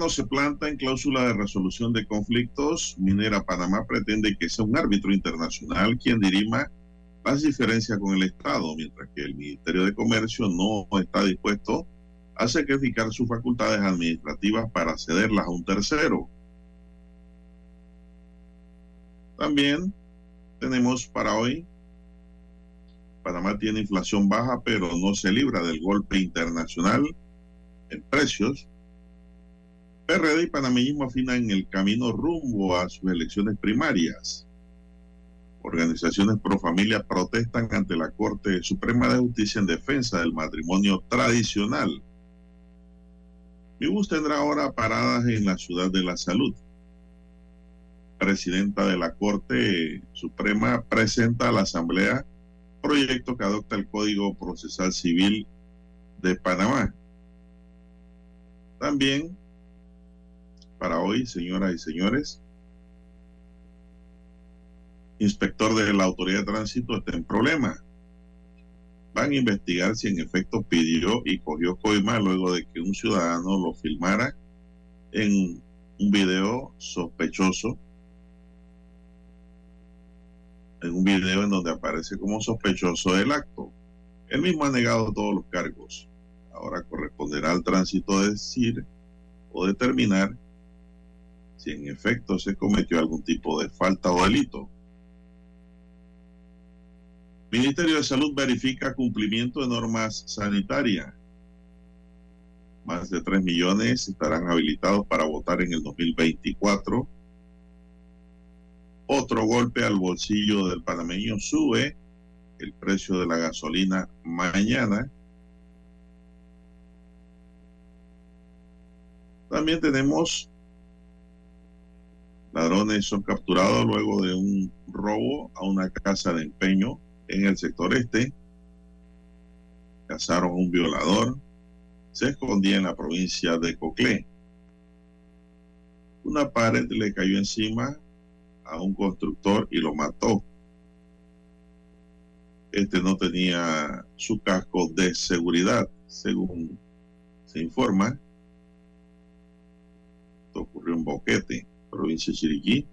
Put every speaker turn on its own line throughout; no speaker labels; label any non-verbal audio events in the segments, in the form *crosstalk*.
Gobierno se planta en cláusula de resolución de conflictos. Minera Panamá pretende que sea un árbitro internacional quien dirima las diferencias con el Estado, mientras que el Ministerio de Comercio no está dispuesto a sacrificar sus facultades administrativas para cederlas a un tercero. También tenemos para hoy, Panamá tiene inflación baja, pero no se libra del golpe internacional en precios PRD y panameñismo afinan el camino rumbo a sus elecciones primarias. Organizaciones pro familia protestan ante la Corte Suprema de Justicia en defensa del matrimonio tradicional. Mi bus tendrá ahora paradas en la Ciudad de la Salud. Presidenta de la Corte Suprema presenta a la Asamblea proyecto que adopta el Código Procesal Civil de Panamá. También para hoy, señoras y señores. Inspector de la Autoridad de Tránsito está en problema. Van a investigar si en efecto pidió y cogió coima luego de que un ciudadano lo filmara en un video sospechoso. En un video en donde aparece como sospechoso el acto. Él mismo ha negado todos los cargos. Ahora corresponderá al tránsito decir o determinar si en efecto se cometió algún tipo de falta o delito. Ministerio de Salud verifica cumplimiento de normas sanitarias. Más de 3 millones estarán habilitados para votar en el 2024. Otro golpe al bolsillo del panameño sube el precio de la gasolina mañana. También tenemos Ladrones son capturados luego de un robo a una casa de empeño en el sector este. Cazaron a un violador. Se escondía en la provincia de Coclé. Una pared le cayó encima a un constructor y lo mató. Este no tenía su casco de seguridad, según se informa. Esto ocurrió en Boquete provincia de Chiriquí.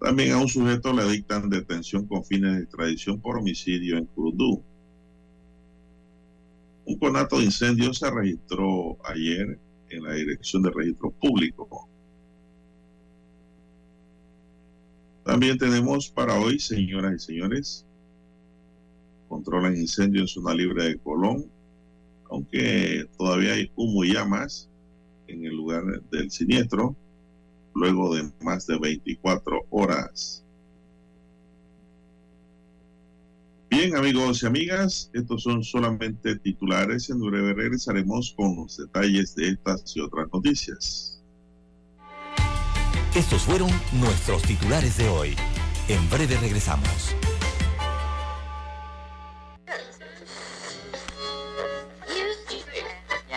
También a un sujeto le dictan detención con fines de extradición por homicidio en Curundú. Un conato de incendio se registró ayer en la Dirección de Registro Público. También tenemos para hoy, señoras y señores, controlan incendio en zona libre de Colón, aunque todavía hay humo y llamas en el lugar del siniestro luego de más de 24 horas. Bien, amigos y amigas, estos son solamente titulares. En breve regresaremos con los detalles de estas y otras noticias.
Estos fueron nuestros titulares de hoy. En breve regresamos.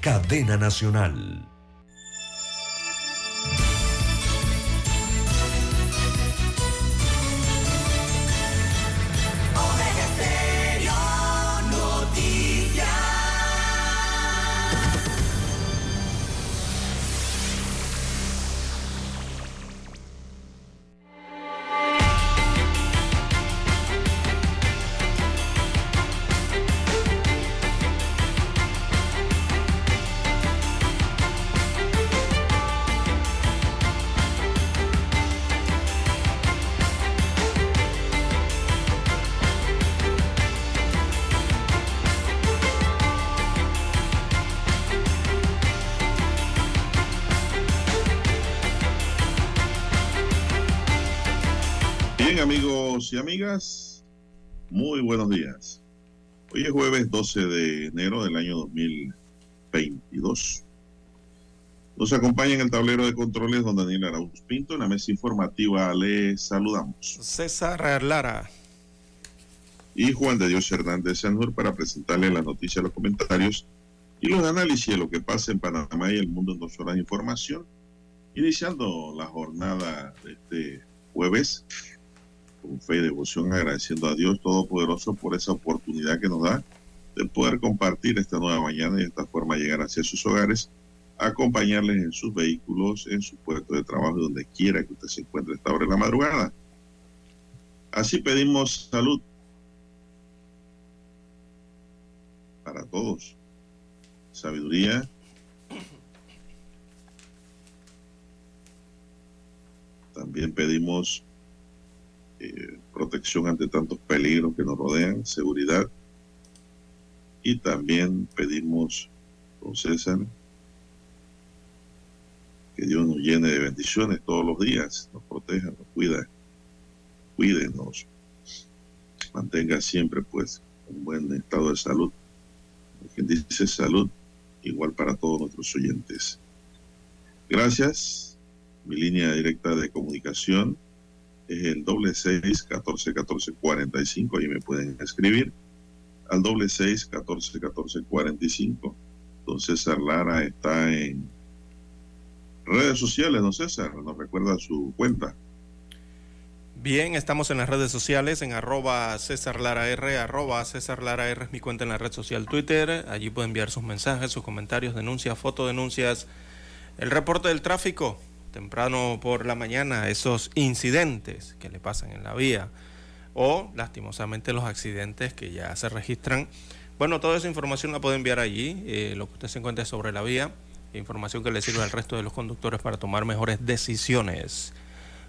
cadena nacional.
Muy buenos días. Hoy es jueves 12 de enero del año 2022. Nos acompaña en el tablero de controles don Daniel Arauz Pinto. En la mesa informativa le saludamos.
César Lara.
Y Juan de Dios Hernández Sanjur para presentarle la noticia, los comentarios y los análisis de lo que pasa en Panamá y el mundo en dos horas de información. Iniciando la jornada de este jueves con fe y devoción, agradeciendo a Dios Todopoderoso por esa oportunidad que nos da de poder compartir esta nueva mañana y de esta forma llegar hacia sus hogares, acompañarles en sus vehículos, en su puesto de trabajo, donde quiera que usted se encuentre esta hora de la madrugada. Así pedimos salud para todos, sabiduría, también pedimos eh, protección ante tantos peligros que nos rodean, seguridad. Y también pedimos, don César, que Dios nos llene de bendiciones todos los días, nos proteja, nos cuida, cuídenos, mantenga siempre pues un buen estado de salud. Quien dice salud, igual para todos nuestros oyentes. Gracias. Mi línea directa de comunicación es el doble seis catorce catorce cuarenta y cinco y me pueden escribir. Al doble seis catorce catorce cuarenta y cinco. Don César Lara está en redes sociales don César nos recuerda su cuenta.
Bien, estamos en las redes sociales, en arroba César Lara R, arroba César Lara R es mi cuenta en la red social Twitter. Allí puede enviar sus mensajes, sus comentarios, denuncias, fotodenuncias, el reporte del tráfico, temprano por la mañana esos incidentes que le pasan en la vía o lastimosamente los accidentes que ya se registran. Bueno, toda esa información la puede enviar allí, eh, lo que usted se encuentre sobre la vía, información que le sirve al resto de los conductores para tomar mejores decisiones.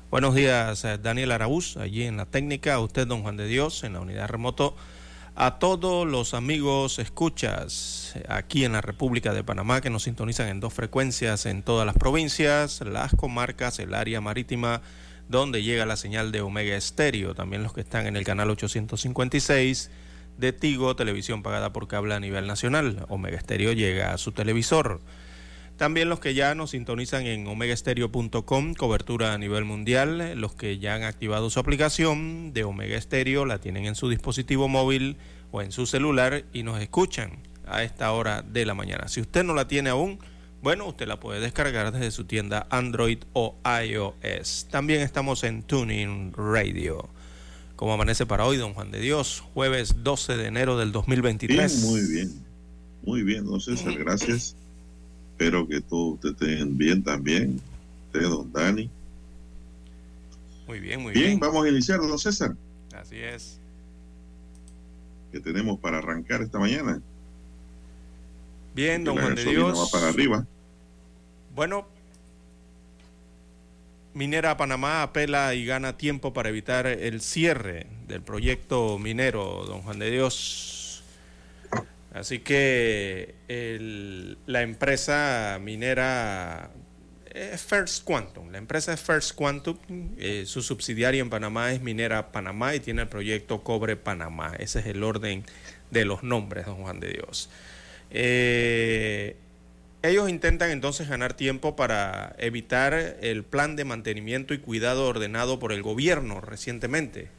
Buenos días, eh, Daniel Araúz, allí en la técnica, a usted, don Juan de Dios, en la unidad remoto a todos los amigos escuchas aquí en la República de Panamá que nos sintonizan en dos frecuencias en todas las provincias, las comarcas, el área marítima donde llega la señal de Omega Estéreo, también los que están en el canal 856 de Tigo, televisión pagada por cable a nivel nacional. Omega Estéreo llega a su televisor. También los que ya nos sintonizan en omegaestereo.com, cobertura a nivel mundial. Los que ya han activado su aplicación de Omega Stereo, la tienen en su dispositivo móvil o en su celular y nos escuchan a esta hora de la mañana. Si usted no la tiene aún, bueno, usted la puede descargar desde su tienda Android o iOS. También estamos en Tuning Radio. ¿Cómo amanece para hoy, don Juan de Dios? Jueves 12 de enero del 2023.
muy bien. Muy bien, don César, gracias. Espero que todos estén bien también. Usted, don Dani.
Muy bien, muy bien.
Bien, vamos a iniciar, don César.
Así es.
¿Qué tenemos para arrancar esta mañana?
Bien, don Juan de Dios.
Va para arriba.
Bueno, Minera Panamá apela y gana tiempo para evitar el cierre del proyecto minero, don Juan de Dios. Así que la empresa minera es First Quantum, la empresa es First Quantum, eh, su subsidiaria en Panamá es Minera Panamá y tiene el proyecto Cobre Panamá. Ese es el orden de los nombres, don Juan de Dios. Eh, Ellos intentan entonces ganar tiempo para evitar el plan de mantenimiento y cuidado ordenado por el gobierno recientemente,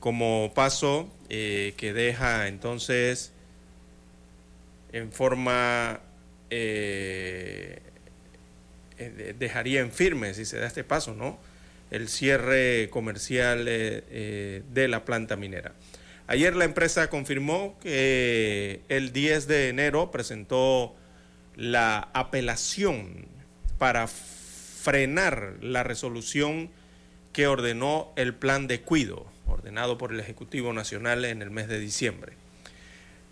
como paso eh, que deja entonces en forma, eh, eh, dejaría en firme si se da este paso, ¿no? El cierre comercial de la planta minera. Ayer la empresa confirmó que el 10 de enero presentó la apelación para frenar la resolución que ordenó el plan de cuido, ordenado por el Ejecutivo Nacional en el mes de diciembre.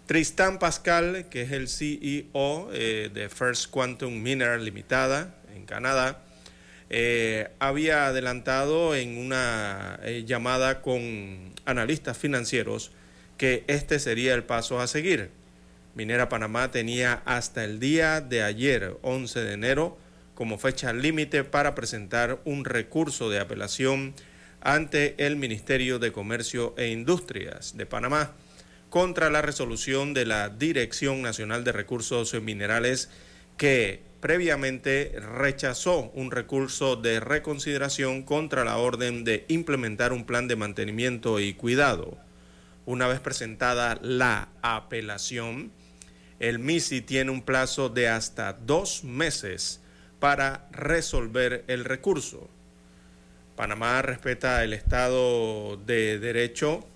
Tristan Pascal, que es el CEO eh, de First Quantum Mineral Limitada en Canadá, eh, había adelantado en una eh, llamada con analistas financieros que este sería el paso a seguir. Minera Panamá tenía hasta el día de ayer, 11 de enero, como fecha límite para presentar un recurso de apelación ante el Ministerio de Comercio e Industrias de Panamá contra la resolución de la Dirección Nacional de Recursos Minerales que previamente rechazó un recurso de reconsideración contra la orden de implementar un plan de mantenimiento y cuidado. Una vez presentada la apelación, el MISI tiene un plazo de hasta dos meses para resolver el recurso. Panamá respeta el Estado de Derecho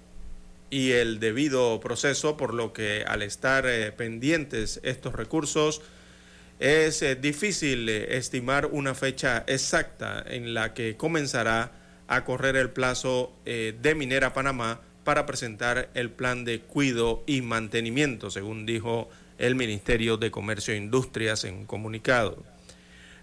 y el debido proceso, por lo que al estar eh, pendientes estos recursos, es eh, difícil eh, estimar una fecha exacta en la que comenzará a correr el plazo de Minera Panamá para presentar el plan de cuido y mantenimiento, según dijo el Ministerio de Comercio e Industrias en un comunicado.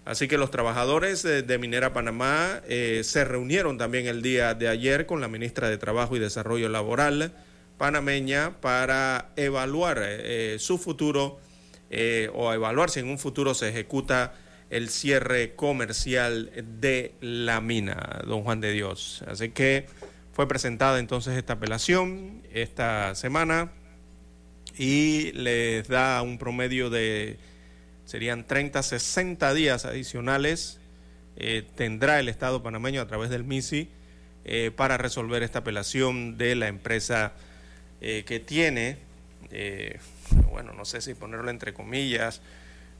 Así que los trabajadores de Minera Panamá eh, se reunieron también el día de ayer con la ministra de Trabajo y Desarrollo Laboral panameña para evaluar eh, su futuro eh, o evaluar si en un futuro se ejecuta el cierre comercial de la mina, don Juan de Dios. Así que fue presentada entonces esta apelación esta semana y les da un promedio de, serían 30, 60 días adicionales, eh, tendrá el Estado panameño a través del MISI eh, para resolver esta apelación de la empresa eh, que tiene, bueno, no sé si ponerlo entre comillas,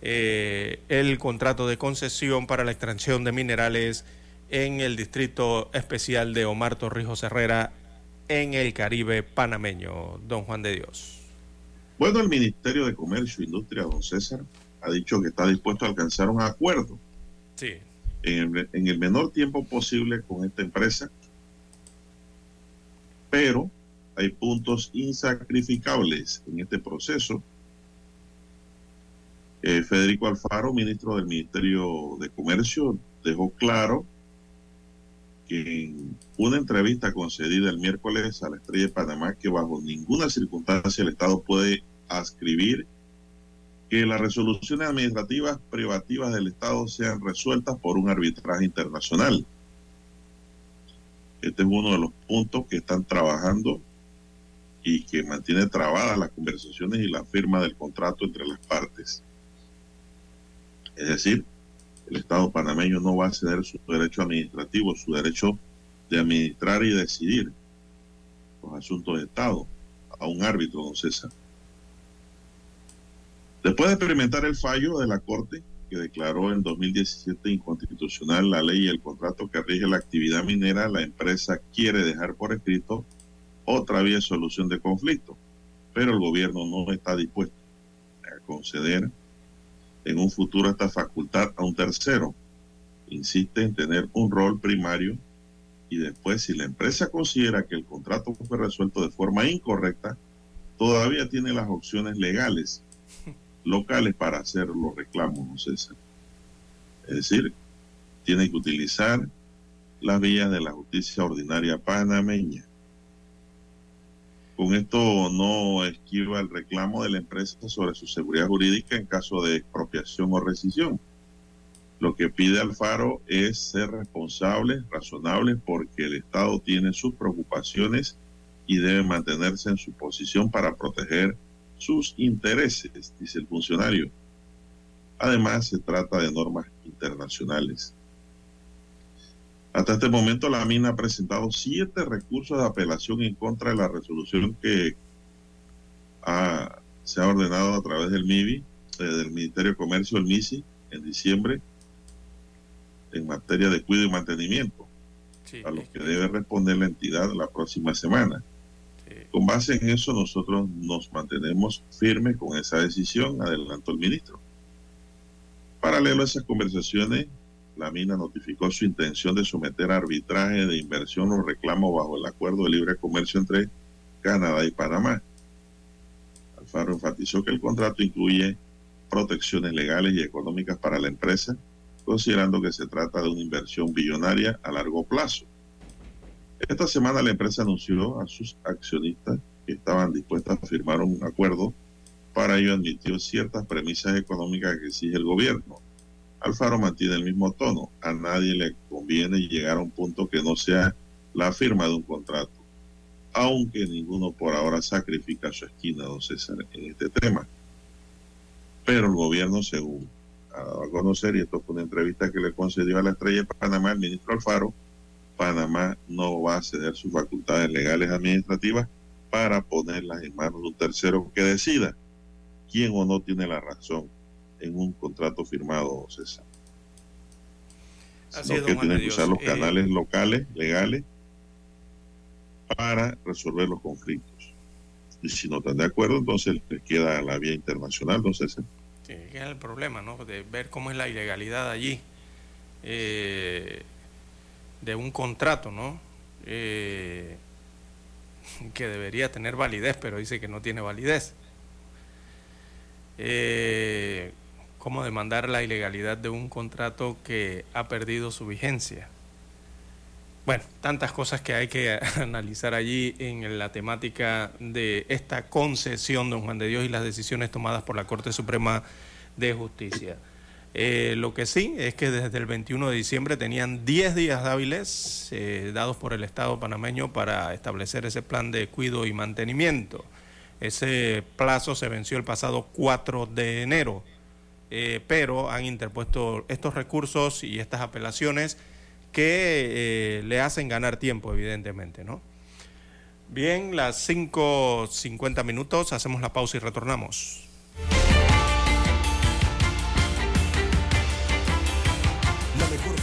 el contrato de concesión para la extracción de minerales en el distrito especial de Omar Torrijos Herrera en el Caribe panameño, don Juan de Dios.
Bueno, el Ministerio de Comercio e Industria, don César, ha dicho que está dispuesto a alcanzar un acuerdo
sí.
en, el, en el menor tiempo posible con esta empresa, pero hay puntos insacrificables en este proceso. Eh, Federico Alfaro, ministro del Ministerio de Comercio, dejó claro que en una entrevista concedida el miércoles a la Estrella de Panamá que bajo ninguna circunstancia el Estado puede ascribir que las resoluciones administrativas privativas del Estado sean resueltas por un arbitraje internacional. Este es uno de los puntos que están trabajando y que mantiene trabadas las conversaciones y la firma del contrato entre las partes. Es decir, el Estado panameño no va a ceder su derecho administrativo, su derecho de administrar y decidir los asuntos de Estado a un árbitro, don César. Después de experimentar el fallo de la Corte, que declaró en 2017 inconstitucional la ley y el contrato que rige la actividad minera, la empresa quiere dejar por escrito otra vía de solución de conflicto, pero el gobierno no está dispuesto a conceder en un futuro esta facultad a un tercero. Insiste en tener un rol primario y después si la empresa considera que el contrato fue resuelto de forma incorrecta, todavía tiene las opciones legales locales para hacer los reclamos, no César. Es decir, tiene que utilizar las vías de la justicia ordinaria panameña. Con esto no esquiva el reclamo de la empresa sobre su seguridad jurídica en caso de expropiación o rescisión. Lo que pide Alfaro es ser responsable, razonable, porque el Estado tiene sus preocupaciones y debe mantenerse en su posición para proteger sus intereses, dice el funcionario. Además, se trata de normas internacionales. Hasta este momento, la mina ha presentado siete recursos de apelación en contra de la resolución que se ha ordenado a través del MIBI, eh, del Ministerio de Comercio, el MISI, en diciembre, en materia de cuidado y mantenimiento, a lo que debe responder la entidad la próxima semana. Con base en eso, nosotros nos mantenemos firmes con esa decisión, adelantó el ministro. Paralelo a esas conversaciones, la mina notificó su intención de someter a arbitraje de inversión o reclamo bajo el acuerdo de libre comercio entre Canadá y Panamá. Alfaro enfatizó que el contrato incluye protecciones legales y económicas para la empresa, considerando que se trata de una inversión billonaria a largo plazo. Esta semana la empresa anunció a sus accionistas que estaban dispuestas a firmar un acuerdo. Para ello admitió ciertas premisas económicas que exige el gobierno Alfaro mantiene el mismo tono. A nadie le conviene llegar a un punto que no sea la firma de un contrato, aunque ninguno por ahora sacrifica su esquina, don César, en este tema. Pero el gobierno, según ha dado a conocer, y esto fue una entrevista que le concedió a la estrella de Panamá el ministro Alfaro, Panamá no va a ceder sus facultades legales administrativas para ponerlas en manos de un tercero que decida quién o no tiene la razón en un contrato firmado, César. Así que tienen que usar los eh, canales locales, legales, para resolver los conflictos. Y si no están de acuerdo, entonces les queda la vía internacional, ¿no, César?
Sí, que es el problema, ¿no? De ver cómo es la ilegalidad allí eh, de un contrato, ¿no? Eh, que debería tener validez, pero dice que no tiene validez. Eh, cómo demandar la ilegalidad de un contrato que ha perdido su vigencia. Bueno, tantas cosas que hay que *laughs* analizar allí en la temática de esta concesión, don Juan de Dios, y las decisiones tomadas por la Corte Suprema de Justicia. Eh, lo que sí es que desde el 21 de diciembre tenían 10 días hábiles eh, dados por el Estado panameño para establecer ese plan de cuidado y mantenimiento. Ese plazo se venció el pasado 4 de enero. Eh, pero han interpuesto estos recursos y estas apelaciones que eh, le hacen ganar tiempo, evidentemente, ¿no? Bien, las 5.50 minutos, hacemos la pausa y retornamos.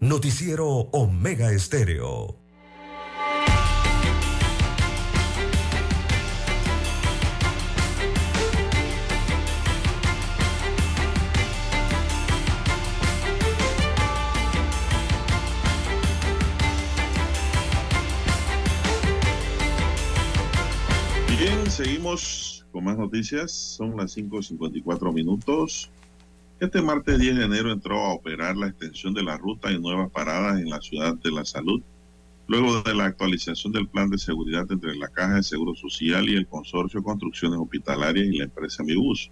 Noticiero Omega Estéreo.
Bien, seguimos con más noticias. Son las 5.54 minutos. Este martes 10 de enero entró a operar la extensión de la ruta y nuevas paradas en la ciudad de la salud, luego de la actualización del plan de seguridad entre la Caja de Seguro Social y el Consorcio Construcciones Hospitalarias y la empresa Mibus.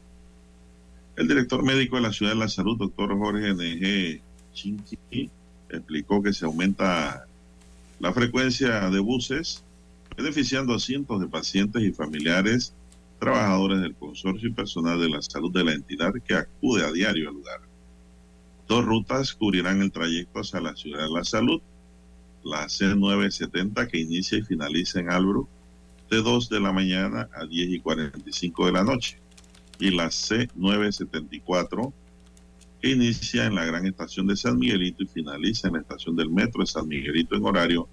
El director médico de la ciudad de la salud, doctor Jorge N.G. Chinqui, explicó que se aumenta la frecuencia de buses, beneficiando a cientos de pacientes y familiares trabajadores del consorcio y personal de la salud de la entidad que acude a diario al lugar. Dos rutas cubrirán el trayecto hacia la ciudad de la salud. La C970 que inicia y finaliza en Albro de 2 de la mañana a 10 y 45 de la noche. Y la C974 que inicia en la gran estación de San Miguelito y finaliza en la estación del metro de San Miguelito en horario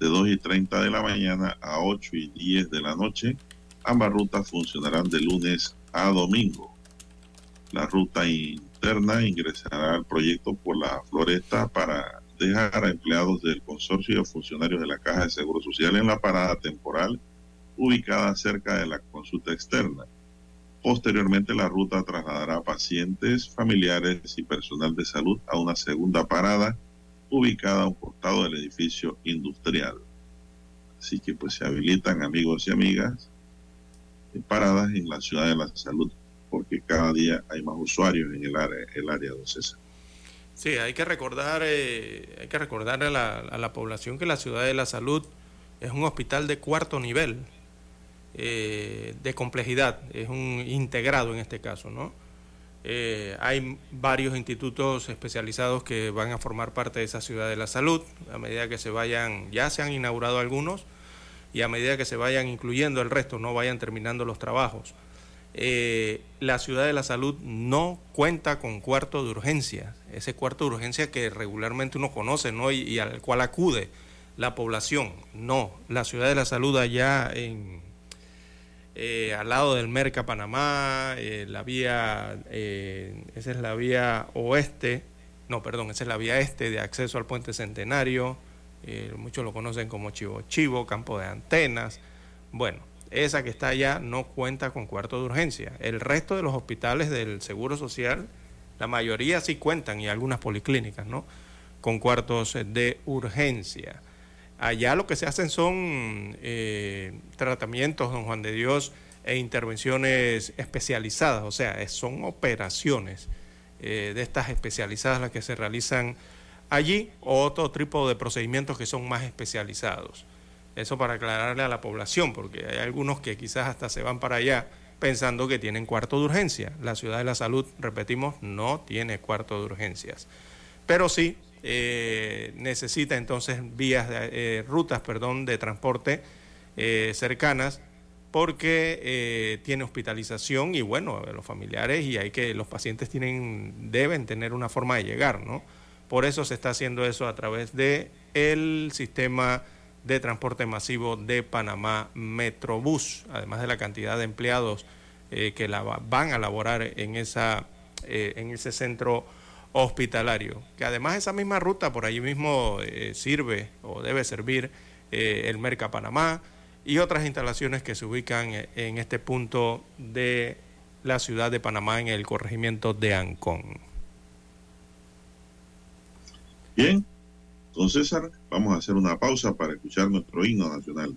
de 2 y 30 de la mañana a 8 y 10 de la noche Ambas rutas funcionarán de lunes a domingo. La ruta interna ingresará al proyecto por la floresta para dejar a empleados del consorcio y a funcionarios de la Caja de Seguro Social en la parada temporal ubicada cerca de la consulta externa. Posteriormente, la ruta trasladará a pacientes, familiares y personal de salud a una segunda parada ubicada a un costado del edificio industrial. Así que pues se habilitan amigos y amigas paradas en la ciudad de la salud, porque cada día hay más usuarios en el área, el área de César.
Sí, hay que recordar, eh, hay que recordar a la, a la, población que la ciudad de la salud es un hospital de cuarto nivel eh, de complejidad, es un integrado en este caso, ¿no? Eh, hay varios institutos especializados que van a formar parte de esa ciudad de la salud. A medida que se vayan, ya se han inaugurado algunos, y a medida que se vayan incluyendo el resto, no vayan terminando los trabajos. Eh, la ciudad de la salud no cuenta con cuarto de urgencia, ese cuarto de urgencia que regularmente uno conoce ¿no? y, al cual acude la población. No, la ciudad de la salud allá en, eh, al lado del Merca Panamá, eh, la vía, esa es la vía oeste, no, perdón, esa es la vía este de acceso al puente centenario, eh, muchos lo conocen como Chivo Chivo, campo de antenas. Bueno, esa que está allá no cuenta con cuarto de urgencia. El resto de los hospitales del Seguro Social, la mayoría sí cuentan y algunas policlínicas, ¿no? Con cuartos de urgencia. Allá lo que se hacen son eh, tratamientos, don Juan de Dios, e intervenciones especializadas, o sea, son operaciones eh, de estas especializadas las que se realizan allí otro tipo de procedimientos que son más especializados. Eso para aclararle a la población, porque hay algunos que quizás hasta se van para allá pensando que tienen cuarto de urgencia. La ciudad de la salud, repetimos, no tiene cuarto de urgencias. Pero sí eh, necesita entonces vías, eh, rutas, perdón, de transporte eh, cercanas porque tiene hospitalización y bueno, los familiares y hay que los pacientes tienen deben tener una forma de llegar, ¿no? Por eso se está haciendo eso a través de el sistema de transporte masivo de Panamá Metrobús, además de la cantidad de empleados eh, que la van a laborar en, esa, eh, en ese centro hospitalario. Que además esa misma ruta por allí mismo eh, sirve o debe servir el Merca Panamá y otras instalaciones que se ubican en este punto de la ciudad de Panamá en el corregimiento de Ancón.
Bien, don César, vamos a hacer una pausa para escuchar nuestro himno nacional.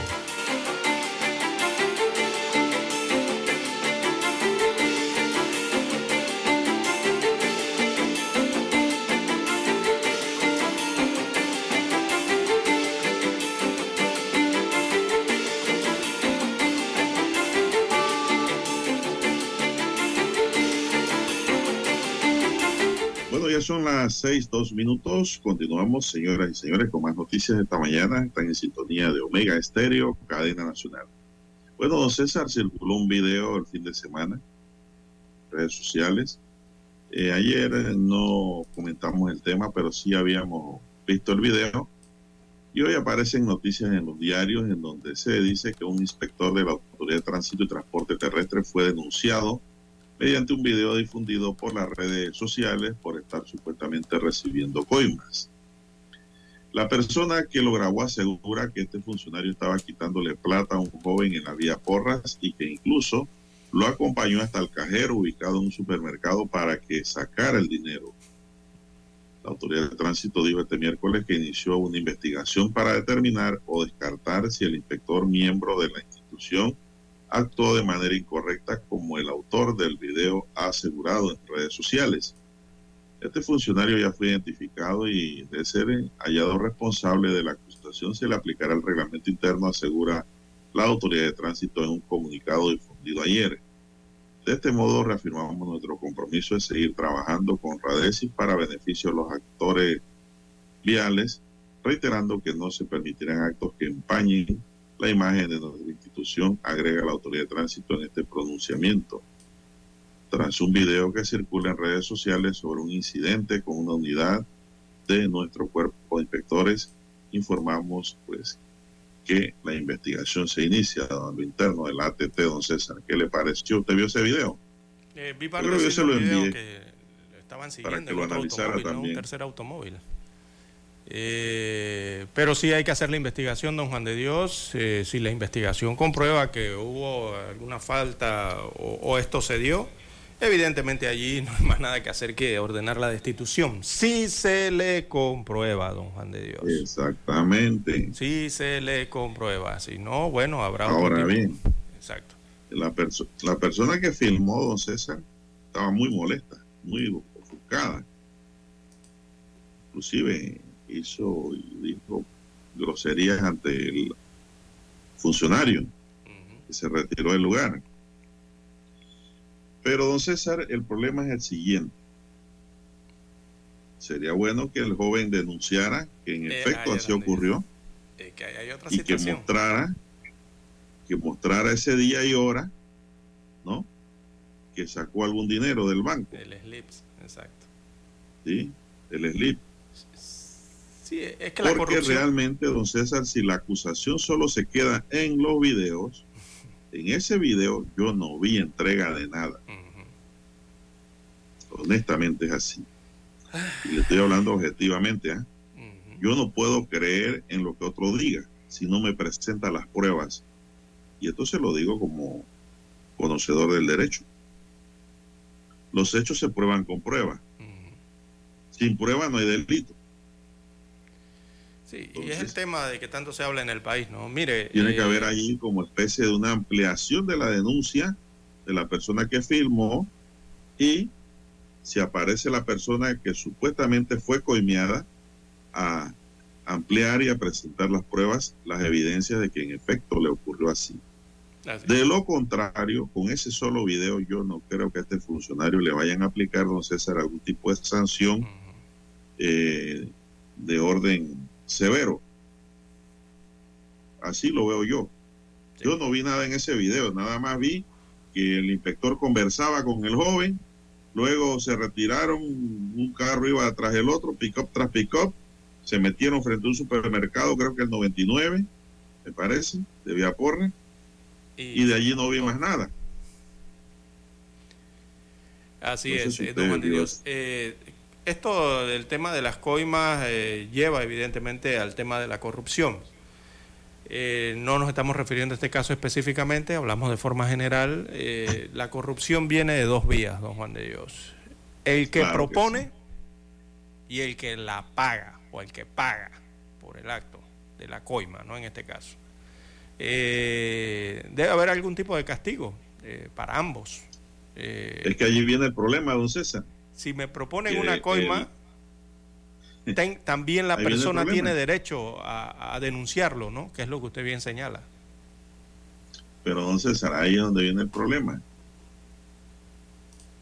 Son las seis, dos minutos. Continuamos, señoras y señores, con más noticias esta mañana. Están en sintonía de Omega Estéreo, cadena nacional. Bueno, don César circuló un video el fin de semana redes sociales. Eh, ayer no comentamos el tema, pero sí habíamos visto el video. Y hoy aparecen noticias en los diarios en donde se dice que un inspector de la Autoridad de Tránsito y Transporte Terrestre fue denunciado mediante un video difundido por las redes sociales por estar supuestamente recibiendo coimas. La persona que lo grabó asegura que este funcionario estaba quitándole plata a un joven en la vía Porras y que incluso lo acompañó hasta el cajero ubicado en un supermercado para que sacara el dinero. La autoridad de tránsito dijo este miércoles que inició una investigación para determinar o descartar si el inspector miembro de la institución actuó de manera incorrecta como el autor del video ha asegurado en redes sociales. Este funcionario ya fue identificado y de ser hallado responsable de la acusación se le aplicará el reglamento interno, asegura la autoridad de tránsito en un comunicado difundido ayer. De este modo reafirmamos nuestro compromiso de seguir trabajando con Radesi para beneficio de los actores viales, reiterando que no se permitirán actos que empañen la imagen de nuestra institución, agrega la autoridad de tránsito en este pronunciamiento. Tras un video que circula en redes sociales sobre un incidente con una unidad de nuestro cuerpo de inspectores, informamos pues que la investigación se inicia a lo interno del ATT, don César. ¿Qué le pareció? ¿Usted vio ese video?
Eh, vi parte de ese video que estaban siguiendo
para que lo analizara también.
un tercer automóvil. Eh, pero sí hay que hacer la investigación, don Juan de Dios. Eh, si la investigación comprueba que hubo alguna falta o, esto se dio, evidentemente allí *laughs* no hay más nada que hacer que ordenar la destitución. Si se le comprueba, don Juan de Dios.
Exactamente.
Si se le comprueba. Si no, bueno, habrá
Ahora bien.
Exacto.
La, la persona que filmó, don César, estaba muy molesta, muy ofuscada. Inclusive hizo y dijo groserías ante el funcionario que se retiró del lugar. Pero, don César, el problema es el siguiente. Sería bueno que el joven denunciara que en efecto así ocurrió y que mostrara que mostrara ese día y hora, ¿no? Que sacó algún dinero del banco.
El slips, exacto.
Sí, el slip.
Porque
realmente, don César, si la acusación solo se queda en los videos, en ese video yo no vi entrega de nada. Honestamente es así. Y le estoy hablando objetivamente. ¿ah? Yo no puedo creer en lo que otro diga si no me presenta las pruebas. Y esto se lo digo como conocedor del derecho. Los hechos se prueban con prueba. Sin prueba no hay delito.
Sí, y es el tema de que tanto se habla en el país, ¿no? Mire.
Tiene que haber eh, ahí como especie de una ampliación de la denuncia de la persona que firmó y si aparece la persona que supuestamente fue coimeada a ampliar y a presentar las pruebas, las evidencias de que en efecto le ocurrió así. De lo contrario, con ese solo video yo no creo que a este funcionario le vayan a aplicar, don César, algún tipo de sanción eh, de orden severo. Así lo veo yo. Yo no vi nada en ese video, nada más vi que el inspector conversaba con el joven, luego se retiraron, un carro iba atrás del otro, pick up tras pick up, se metieron frente a un supermercado, creo que el 99, me parece, de Vía Porre, Y, de allí no vi más nada.
Así es, eh, don Juan de Dios. Eh, esto del tema de las coimas eh, lleva evidentemente al tema de la corrupción. no nos estamos refiriendo a este caso específicamente, hablamos de forma general. la corrupción viene de dos vías, don Juan de Dios. El que propone y el que la paga, o el que paga por el acto de la coima, ¿no? En este caso. debe haber algún tipo de castigo para ambos.
Eh, es que allí viene el problema, don César.
Si me proponen una coima, también la persona tiene derecho a, denunciarlo, ¿no? Que es lo que usted bien señala.
Pero don César, ahí es donde viene el problema.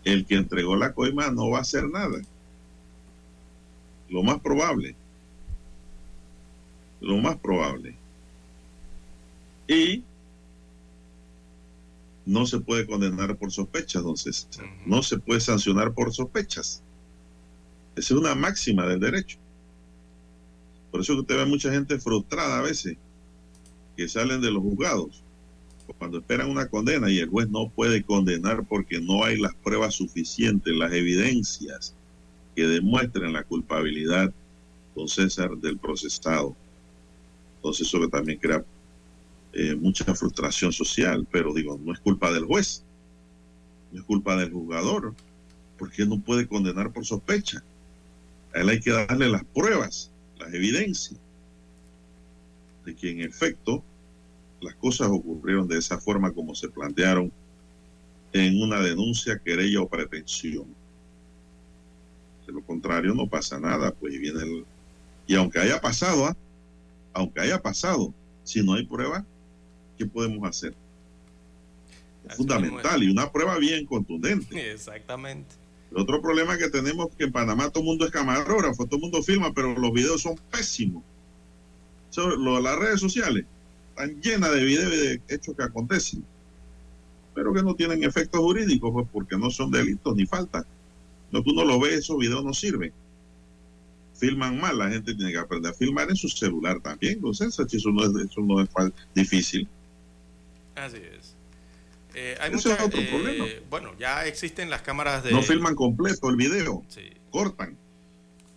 El que entregó la coima no va a hacer nada. Lo más probable. Lo más probable. Y no se puede condenar por sospechas, entonces no se puede sancionar por sospechas. Esa es una máxima del derecho. Por eso que usted ve mucha gente frustrada a veces que salen de los juzgados cuando esperan una condena y el juez no puede condenar porque no hay las pruebas suficientes, las evidencias que demuestren la culpabilidad, don César, del procesado. Entonces eso que también crea eh, mucha frustración social, pero digo, no es culpa del juez, no es culpa del jugador, porque no puede condenar por sospecha. A él hay que darle las pruebas, las evidencias de que en efecto las cosas ocurrieron de esa forma como se plantearon en una denuncia, querella o pretensión. De lo contrario, no pasa nada, pues viene el... Y aunque haya pasado, ¿ah? aunque haya pasado, si no hay prueba, ¿qué podemos hacer? Es fundamental y una prueba bien contundente. *laughs*
Exactamente.
El otro problema que tenemos es que en Panamá todo el mundo es camarógrafo, todo el mundo filma, pero los videos son pésimos. las redes sociales están llenas de videos y de hechos que acontecen, pero que no tienen efectos jurídicos, pues porque no son delitos ni faltas. No, tú no lo ves, esos videos no sirven. Filman mal, la gente tiene que aprender a filmar en su celular también. Entonces, eso no es, eso no es difícil.
Así es. Eh, hay otro eh, problema. Bueno, ya existen las cámaras de...
No filman completo el video, cortan.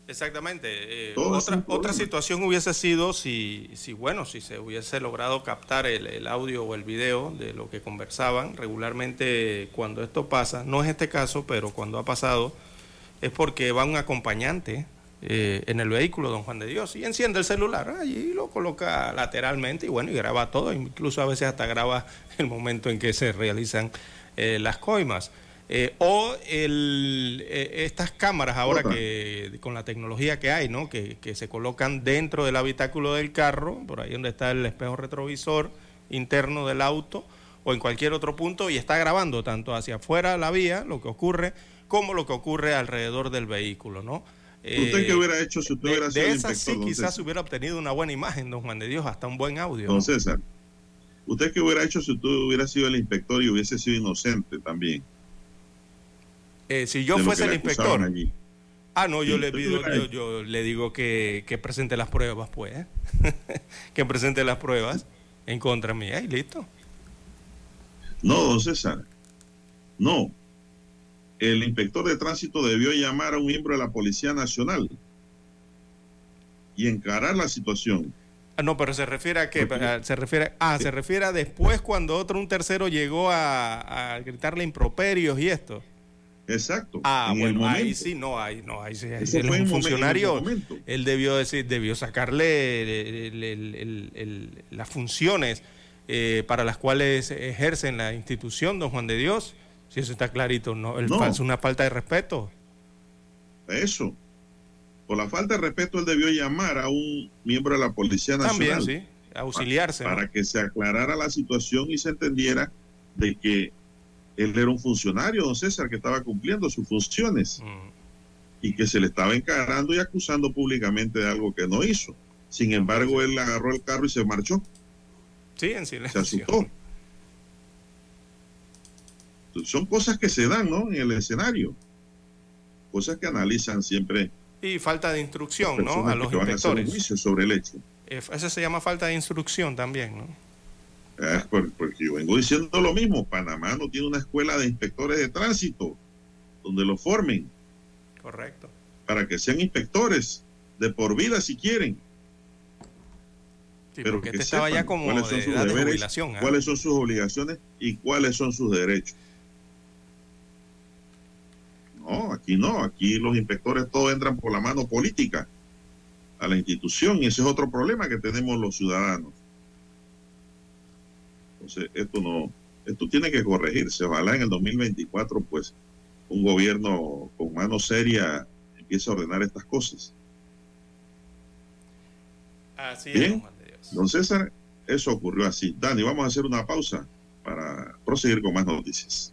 Exactamente. Eh, otra, otra situación hubiese sido si, si, bueno, si se hubiese logrado captar el, el, audio o el video de lo que conversaban. Regularmente cuando esto pasa, no es este caso, pero cuando ha pasado, es porque va un acompañante eh, en el vehículo, don Juan de Dios, y enciende el celular allí lo coloca lateralmente y bueno, y graba todo, incluso a veces hasta graba *laughs* el momento en que se realizan eh, las coimas. Eh, o el, estas cámaras ahora que con la tecnología que hay, ¿no? Que, que, se colocan dentro del habitáculo del carro, por ahí donde está el espejo retrovisor interno del auto, o en cualquier otro punto, y está grabando tanto hacia afuera la vía, lo que ocurre, como lo que ocurre alrededor del vehículo, ¿no?
¿Usted qué hubiera hecho si usted hubiera sido
de esa sí quizás hubiera obtenido una buena imagen, don Juan de Dios, hasta un buen audio.
Don César, ¿usted qué hubiera hecho si usted hubiera sido el inspector y hubiese sido inocente también?
Eh, si yo fuese el inspector. Ah, no, yo, le, pido, yo, le digo que, que, presente las pruebas, pues. *laughs* que presente las pruebas en contra mía y listo.
No, don César. No, el inspector de tránsito debió llamar a un miembro de la Policía Nacional y encarar la situación.
Ah, no, pero se refiere a que se refiere, ah, se refiere a después cuando otro un tercero llegó a, gritarle improperios y esto.
Exacto.
Ah, bueno, ahí sí, no, ahí no, ahí sí, un funcionario, él debió decir, debió sacarle las funciones eh, para las cuales ejercen la institución, don Juan de Dios si eso está clarito, no, el es una falta de respeto.
Eso. Por la falta de respeto, él debió llamar a un miembro de la Policía Nacional.
También, sí, auxiliarse.
Para, que se aclarara la situación y se entendiera de que él era un funcionario, don César, que estaba cumpliendo sus funciones mm. y que se le estaba encarando y acusando públicamente de algo que no hizo. Sin embargo, él agarró el carro y se marchó.
Sí, en silencio.
Se asustó son cosas que se dan, ¿no? En el escenario. Cosas que analizan siempre.
Y falta de instrucción, ¿no? A los inspectores.
sobre el hecho.
Eso se llama falta de instrucción también, ¿no?
Ah, porque yo vengo diciendo lo mismo. Panamá no tiene una escuela de inspectores de tránsito donde lo formen.
Correcto.
Para que sean inspectores de por vida si quieren.
pero que este estaba ya como
son sus deberes,
¿ah?
cuáles son sus obligaciones y cuáles son sus derechos. No, aquí no, aquí los inspectores todos entran por la mano política a la institución y ese es otro problema que tenemos los ciudadanos. Entonces, esto no, esto tiene que corregirse. Ojalá en el 2024, pues, un gobierno con mano seria empiece a ordenar estas cosas.
Así
Bien, don César, eso ocurrió así. Dani, vamos a hacer una pausa para proseguir con más noticias.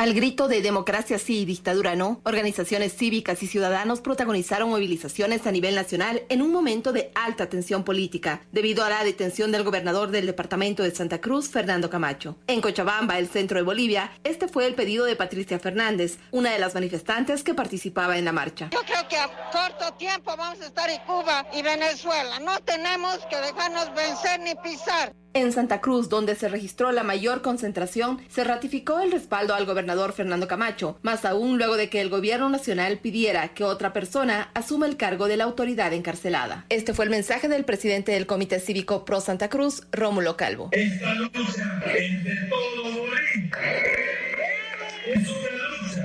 Al grito de democracia sí y dictadura no, organizaciones cívicas y ciudadanos protagonizaron movilizaciones a nivel nacional en un momento de alta tensión política, debido a la detención del gobernador del departamento de Santa Cruz, Fernando Camacho. En Cochabamba, el centro de Bolivia, este fue el pedido de Patricia Fernández, una de las manifestantes que participaba en la marcha.
Yo creo que a corto tiempo vamos a estar en Cuba y Venezuela. No tenemos que dejarnos vencer ni pisar.
En Santa Cruz, donde se registró la mayor concentración, se ratificó el respaldo al gobernador Fernando Camacho, más aún luego de que el gobierno nacional pidiera que otra persona asuma el cargo de la autoridad encarcelada. Este fue el mensaje del presidente del Comité Cívico Pro Santa Cruz, Rómulo Calvo.
Esta lucha es todo Es una lucha,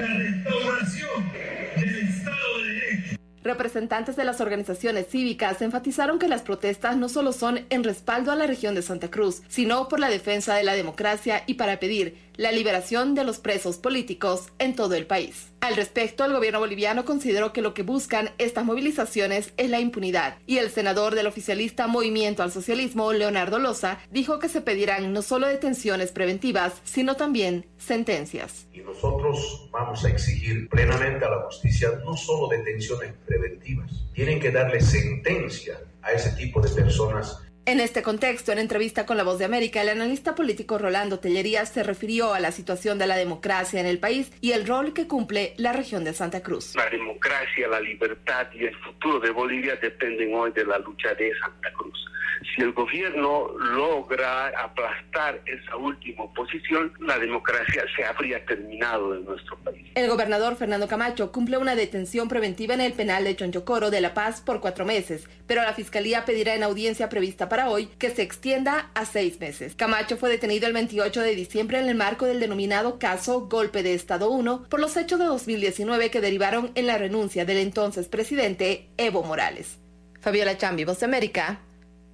la restauración del Estado
Representantes de las organizaciones cívicas enfatizaron que las protestas no solo son en respaldo a la región de Santa Cruz, sino por la defensa de la democracia y para pedir la liberación de los presos políticos en todo el país. Al respecto, el gobierno boliviano consideró que lo que buscan estas movilizaciones es la impunidad, y el senador del oficialista Movimiento al Socialismo, Leonardo Loza, dijo que se pedirán no solo detenciones preventivas, sino también sentencias.
Y nosotros vamos a exigir plenamente a la justicia no solo detenciones preventivas, tienen que darle sentencia a ese tipo de personas
en este contexto, en entrevista con La Voz de América, el analista político Rolando Tellería se refirió a la situación de la democracia en el país y el rol que cumple la región de Santa Cruz.
La democracia, la libertad y el futuro de Bolivia dependen hoy de la lucha de Santa Cruz. Si el gobierno logra aplastar esa última posición, la democracia se habría terminado en nuestro país.
El gobernador Fernando Camacho cumple una detención preventiva en el penal de Chonchocoro de La Paz por cuatro meses, pero la fiscalía pedirá en audiencia prevista para hoy que se extienda a seis meses. Camacho fue detenido el 28 de diciembre en el marco del denominado caso Golpe de Estado 1 por los hechos de 2019 que derivaron en la renuncia del entonces presidente Evo Morales. Fabiola Chambi, Voz de América,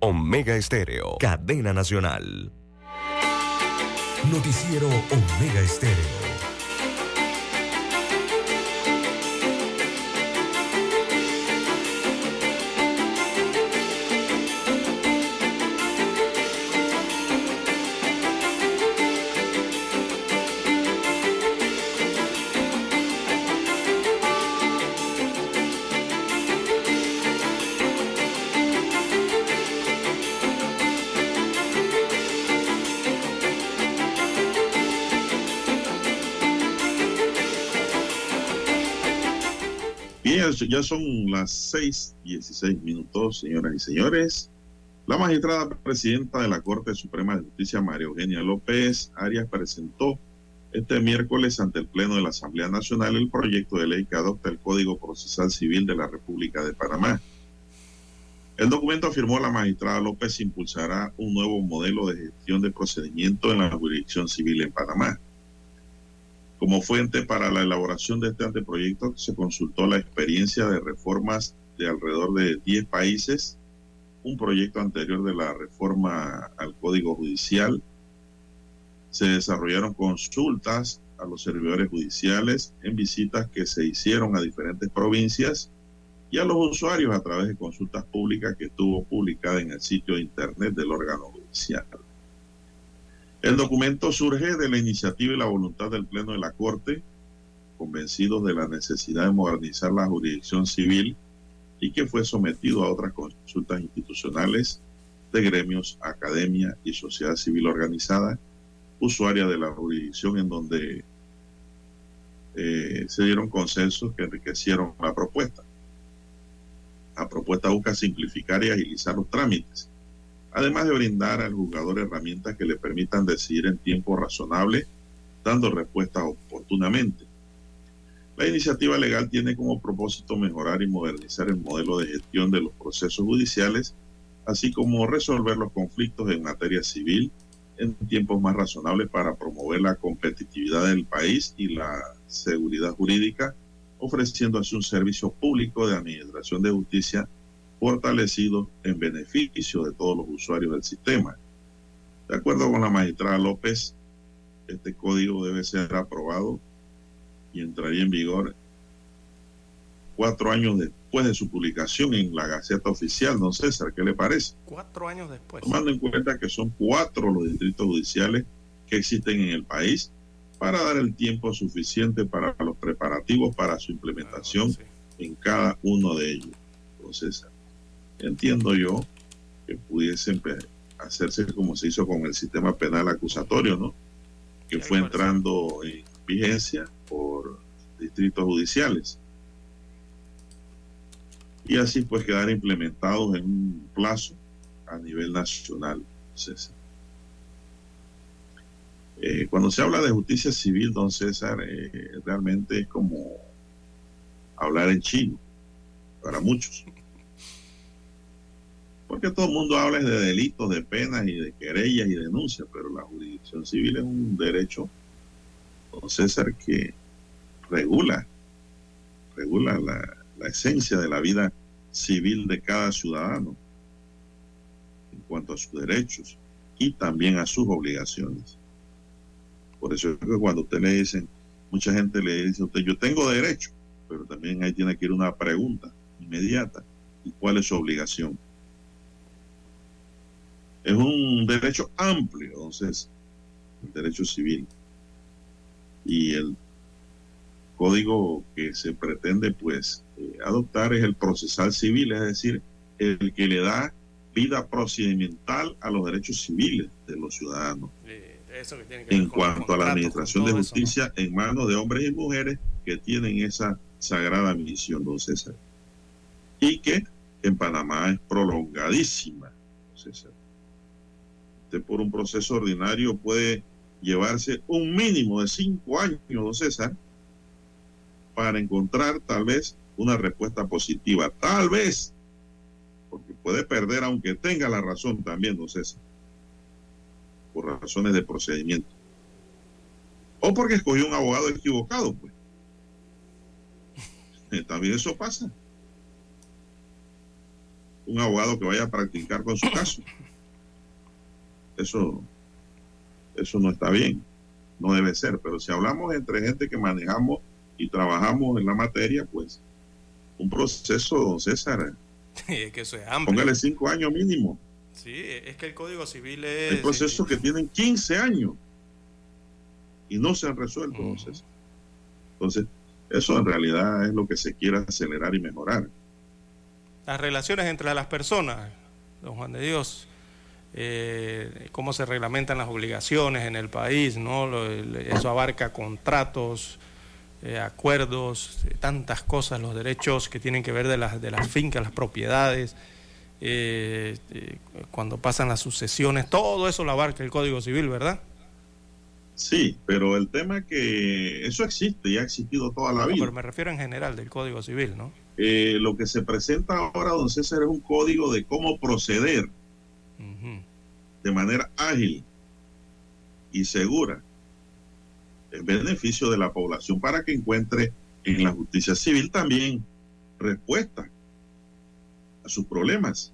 Omega Estéreo, cadena nacional. Noticiero Omega Estéreo.
Ya son las seis dieciséis minutos, señoras y señores. La magistrada presidenta de la Corte Suprema de Justicia, María Eugenia López Arias, presentó este miércoles ante el Pleno de la Asamblea Nacional el proyecto de ley que adopta el Código Procesal Civil de la República de Panamá. El documento afirmó la magistrada López impulsará un nuevo modelo de gestión de procedimiento en la jurisdicción civil en Panamá. Como fuente para la elaboración de este anteproyecto se consultó la experiencia de reformas de alrededor de 10 países, un proyecto anterior de la reforma al Código Judicial. Se desarrollaron consultas a los servidores judiciales en visitas que se hicieron a diferentes provincias y a los usuarios a través de consultas públicas que estuvo publicada en el sitio de internet del órgano judicial. El documento surge de la iniciativa y la voluntad del Pleno de la Corte, convencidos de la necesidad de modernizar la jurisdicción civil y que fue sometido a otras consultas institucionales de gremios, academia y sociedad civil organizada, usuaria de la jurisdicción en donde eh, se dieron consensos que enriquecieron la propuesta. La propuesta busca simplificar y agilizar los trámites además de brindar al jugador herramientas que le permitan decidir en tiempo razonable, dando respuestas oportunamente. La iniciativa legal tiene como propósito mejorar y modernizar el modelo de gestión de los procesos judiciales, así como resolver los conflictos en materia civil en tiempos más razonables para promover la competitividad del país y la seguridad jurídica, ofreciendo así un servicio público de administración de justicia fortalecido en beneficio de todos los usuarios del sistema. De acuerdo con la magistrada López, este código debe ser aprobado y entraría en vigor cuatro años después de su publicación en la Gaceta Oficial. Don César, ¿qué le parece?
Cuatro años después.
Tomando en cuenta que son cuatro los distritos judiciales que existen en el país para dar el tiempo suficiente para los preparativos para su implementación en cada uno de ellos. Don César entiendo yo que pudiese hacerse como se hizo con el sistema penal acusatorio, ¿no? Que fue entrando en vigencia por distritos judiciales. Y así pues quedar implementados en un plazo a nivel nacional. Eh, cuando se habla de justicia civil, don César, eh, realmente es como hablar en chino para muchos. Porque todo el mundo habla de delitos, de penas y de querellas y denuncias, pero la jurisdicción civil es un derecho, don César, que regula, regula la, esencia de la vida civil de cada ciudadano en cuanto a sus derechos y también a sus obligaciones. Por eso es que cuando usted le dicen, mucha gente le dice a usted, yo tengo derecho, pero también ahí tiene que ir una pregunta inmediata. ¿Y cuál es su obligación? Es un derecho amplio, entonces, el derecho civil. Y el código que se pretende, pues, eh, adoptar es el procesal civil, es decir, el que le da vida procedimental a los derechos civiles de los ciudadanos. en cuanto a la administración de justicia en manos de hombres y mujeres que tienen esa sagrada misión, don César. Y que en Panamá es prolongadísima, don César por un proceso ordinario puede llevarse un mínimo de cinco años, don César, para encontrar tal vez una respuesta positiva. Tal vez, porque puede perder aunque tenga la razón también, don César, por razones de procedimiento. O porque escogió un abogado equivocado, pues. También eso pasa. Un abogado que vaya a practicar con su caso. Eso Eso no está bien, no debe ser. Pero si hablamos entre gente que manejamos y trabajamos en la materia, pues un proceso, don César. *laughs*
es que eso es amplio.
Póngale cinco años mínimo.
Sí, es que el Código Civil es...
Hay procesos que tienen 15 años y no se han resuelto, don César. Entonces, eso en realidad es lo que se quiere acelerar y mejorar.
Las relaciones entre las personas, don Juan de Dios, eh, cómo se reglamentan las obligaciones en el país, ¿no? Lo- eso abarca contratos, eh, acuerdos, eh, tantas cosas, los derechos que tienen que ver de las, de las fincas, las propiedades, eh, eh, cuando pasan las sucesiones, todo eso lo abarca el Código Civil, ¿verdad?
Sí, pero el tema es que eso existe y ha existido toda la
No,
vida.
pero me refiero en general del Código Civil, ¿no?
Eh, lo que se presenta ahora, don César, es un código de cómo proceder
Ujú.
De manera ágil y segura en beneficio de la población para que encuentre en la justicia civil también respuesta a sus problemas.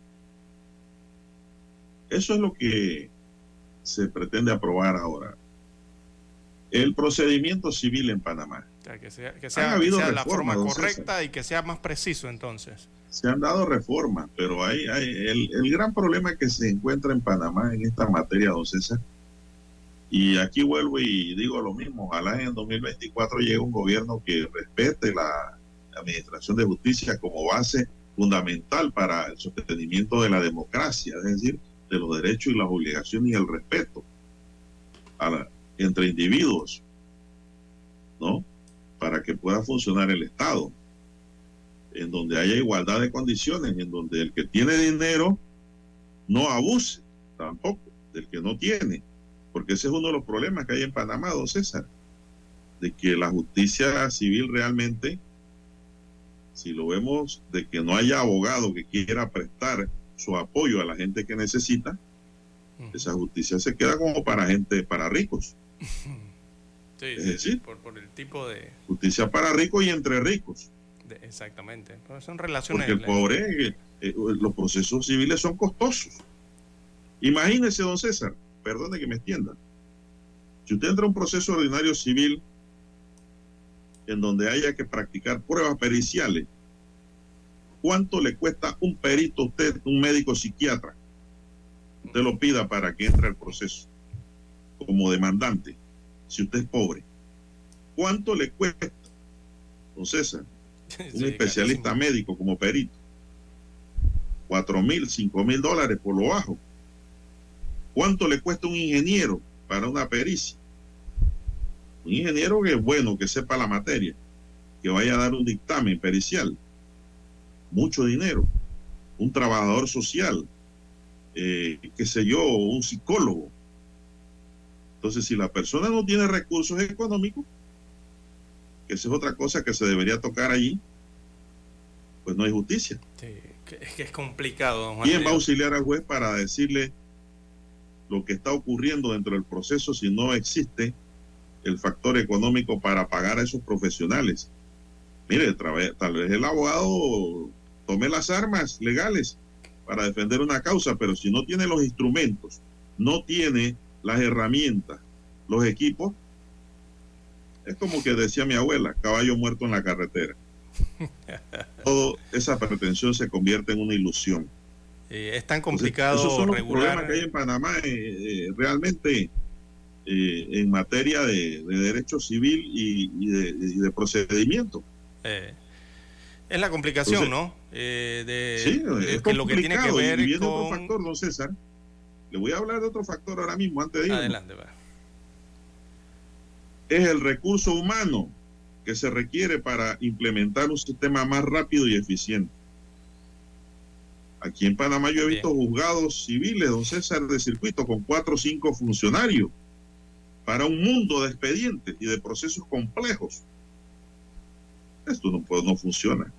Eso es lo que se pretende aprobar ahora. El procedimiento civil en Panamá.
O sea, que sea, que sea,
habido
que sea la forma correcta y que sea más preciso entonces.
Se han dado reformas, pero hay, hay el, el gran problema que se encuentra en Panamá en esta materia, don César, y aquí vuelvo y digo lo mismo, ojalá en el 2024 llegue un gobierno que respete la administración de justicia como base fundamental para el sostenimiento de la democracia, es decir, de los derechos y las obligaciones y el respeto a la- entre individuos, ¿no? Para que pueda funcionar el Estado en donde haya igualdad de condiciones, en donde el que tiene dinero no abuse tampoco del que no tiene, porque ese es uno de los problemas que hay en Panamá, don César, de que la justicia civil realmente, si lo vemos, de que no haya abogado que quiera prestar su apoyo a la gente que necesita, esa justicia se queda como para gente, para ricos, *laughs*
Sí,
Es
sí,
decir,
por, por el tipo de,
justicia para ricos y entre ricos.
De- Exactamente. Pero son relaciones.
Porque el pobre, eh, eh, los procesos civiles son costosos. Imagínese, don César, perdone que me extienda. Si usted entra a un proceso ordinario civil en donde haya que practicar pruebas periciales, ¿cuánto le cuesta un perito a usted, un médico psiquiatra? Usted lo pida para que entre al proceso como demandante, si usted es pobre. ¿Cuánto le cuesta, don César? *laughs* un especialista médico como perito. Cuatro mil, cinco mil dólares por lo bajo. ¿Cuánto le cuesta un ingeniero para una pericia? Un ingeniero que es bueno, que sepa la materia, que vaya a dar un dictamen pericial. Mucho dinero. Un trabajador social, eh, qué sé yo, un psicólogo. Entonces, si la persona no tiene recursos económicos, que esa es otra cosa que se debería tocar allí, pues no hay justicia.
Sí, es que es complicado, don Juan.
¿Quién va a auxiliar al juez para decirle lo que está ocurriendo dentro del proceso si no existe el factor económico para pagar a esos profesionales? Mire, tal vez el abogado tome las armas legales para defender una causa, pero si no tiene los instrumentos, no tiene las herramientas, los equipos, es como que decía mi abuela, caballo muerto en la carretera. *laughs* Toda esa pretensión se convierte en una ilusión.
Eh, es tan
Entonces,
complicado
esos son los problemas que hay en Panamá eh, eh, realmente eh, en materia de, de derecho civil y, y de, y de procedimiento.
es la complicación,
Entonces,
¿no? Eh, de,
sí,
de
es
que lo que tiene que ver
y viene otro
con...
factor, don César. Le voy a hablar de otro factor ahora mismo, antes de irme.
Adelante, va.
Es el recurso humano que se requiere para implementar un sistema más rápido y eficiente. Aquí en Panamá yo he visto juzgados civiles, don César, de circuito con cuatro o cinco funcionarios para un mundo de expedientes y de procesos complejos. Esto no, puede- no funciona.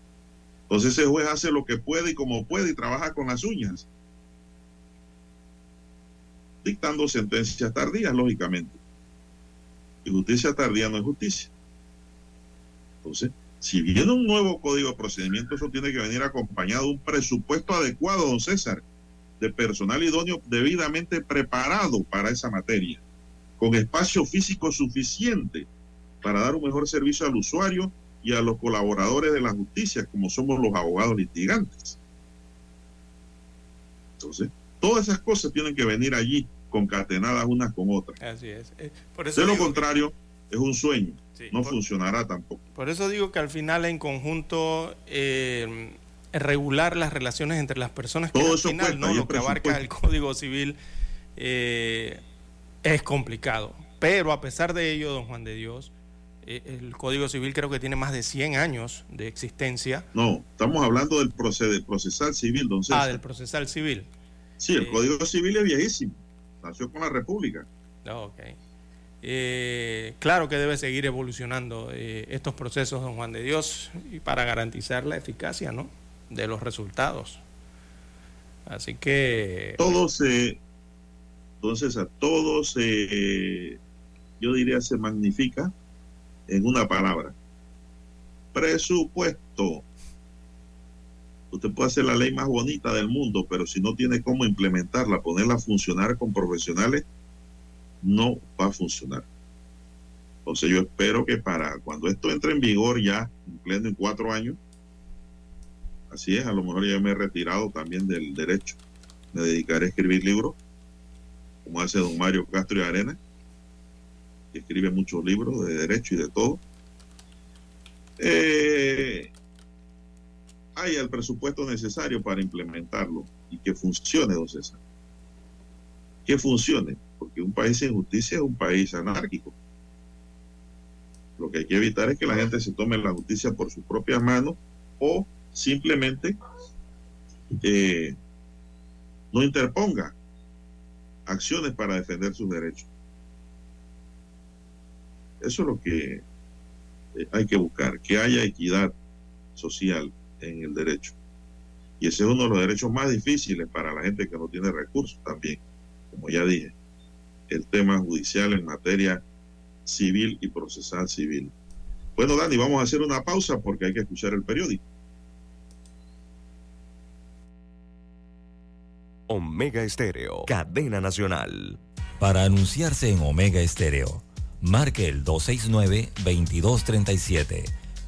Entonces ese juez hace lo que puede y como puede y trabaja con las uñas, dictando sentencias tardías, lógicamente. Y justicia tardía no es justicia. Entonces, si viene un nuevo código de procedimiento, eso tiene que venir acompañado de un presupuesto adecuado, don César, de personal idóneo debidamente preparado para esa materia, con espacio físico suficiente para dar un mejor servicio al usuario y a los colaboradores de la justicia, como somos los abogados litigantes. Entonces, todas esas cosas tienen que venir allí concatenadas unas con otras.
Así es. Eh,
por eso de lo contrario, es un sueño. no funcionará tampoco.
Por eso digo que al final, en conjunto, eh, regular las relaciones entre las personas, que al final no lo que abarca el Código Civil eh, es complicado. Pero a pesar de ello, don Juan de Dios, el Código Civil creo que tiene más de 100 años de existencia.
No, estamos hablando del procesal civil, don César.
Ah, del procesal civil.
Sí, el eh, Código Civil es viejísimo. Nació con la República.
Ok. Eh, claro que debe seguir evolucionando estos procesos, don Juan de Dios, y para garantizar la eficacia ¿no? de los resultados. Así que...
Todo se... Entonces, a todos se... yo diría se magnifica en una palabra. Presupuesto. Usted puede hacer la ley más bonita del mundo, pero si no tiene cómo implementarla, ponerla a funcionar con profesionales, no va a funcionar. Entonces yo espero que para cuando esto entre en vigor ya, en pleno en cuatro años, así es, a lo mejor ya me he retirado también del derecho. Me dedicaré a escribir libros, como hace don Mario Castro y Arena, escribe muchos libros de derecho y de todo, eh, hay el presupuesto necesario para implementarlo y que funcione, don César. Que funcione, porque un país sin justicia es un país anárquico. Lo que hay que evitar es que la gente se tome la justicia por sus propias manos o simplemente eh, no interponga acciones para defender sus derechos. Eso es lo que eh, hay que buscar, que haya equidad social en el derecho. Y ese es uno de los derechos más difíciles para la gente que no tiene recursos también, como ya dije, el tema judicial en materia civil y procesal civil. Bueno, Dani, vamos a hacer una pausa porque hay que escuchar el periódico.
Omega Estéreo, cadena nacional.
Para anunciarse en Omega Estéreo marque el 269-2237.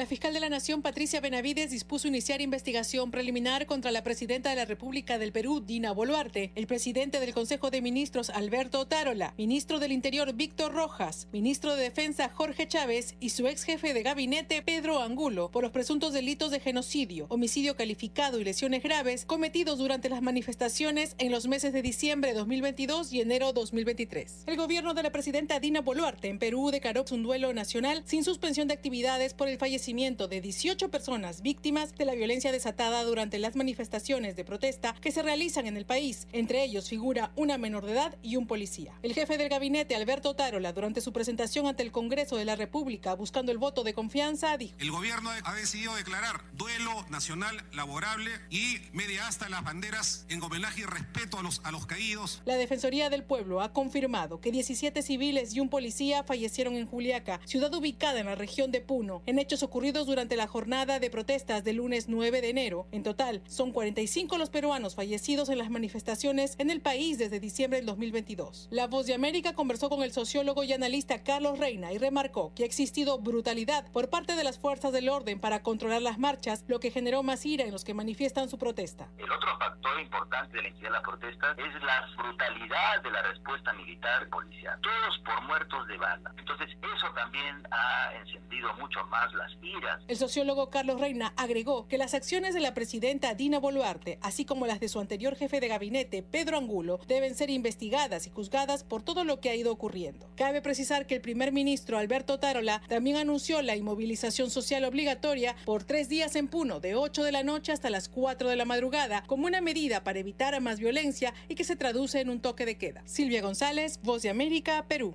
La fiscal de la Nación, Patricia Benavides, dispuso iniciar investigación preliminar contra la presidenta de la República del Perú, Dina Boluarte, el presidente del Consejo de Ministros, Alberto Tarola, ministro del Interior, Víctor Rojas, ministro de Defensa, Jorge Chávez, y su ex jefe de gabinete, Pedro Angulo, por los presuntos delitos de genocidio, homicidio calificado y lesiones graves cometidos durante las manifestaciones en los meses de diciembre de 2022 y enero 2023. El gobierno de la presidenta Dina Boluarte en Perú declaró un duelo nacional sin suspensión de actividades por el fallecimiento de 18 personas víctimas de la violencia desatada durante las manifestaciones de protesta que se realizan en el país. Entre ellos figura una menor de edad y un policía. El jefe del gabinete, Alberto Tarola, durante su presentación ante el Congreso de la República buscando el voto de confianza, dijo:
El gobierno ha decidido declarar duelo nacional laborable y media hasta las banderas en homenaje y respeto a los, a los caídos.
La Defensoría del Pueblo ha confirmado que 17 civiles y un policía fallecieron en Juliaca, ciudad ubicada en la región de Puno, en hechos ocurridos durante la jornada de protestas del lunes 9 de enero. En total, son 45 los peruanos fallecidos en las manifestaciones en el país desde diciembre del 2022. La Voz de América conversó con el sociólogo y analista Carlos Reina y remarcó que ha existido brutalidad por parte de las fuerzas del orden para controlar las marchas, lo que generó más ira en los que manifiestan su protesta.
El otro factor importante de la de las protestas es la brutalidad de la respuesta militar policial. Todos por muertos de bala. Entonces eso también ha encendido mucho más las
El sociólogo Carlos Reina agregó que las acciones de la presidenta Dina Boluarte, así como las de su anterior jefe de gabinete, Pedro Angulo, deben ser investigadas y juzgadas por todo lo que ha ido ocurriendo. Cabe precisar que el primer ministro Alberto Tarola también anunció la inmovilización social obligatoria por tres días en Puno, de 8 de la noche hasta las 4 de la madrugada, como una medida para evitar más violencia y que se traduce en un toque de queda. Silvia González, Voz de América, Perú.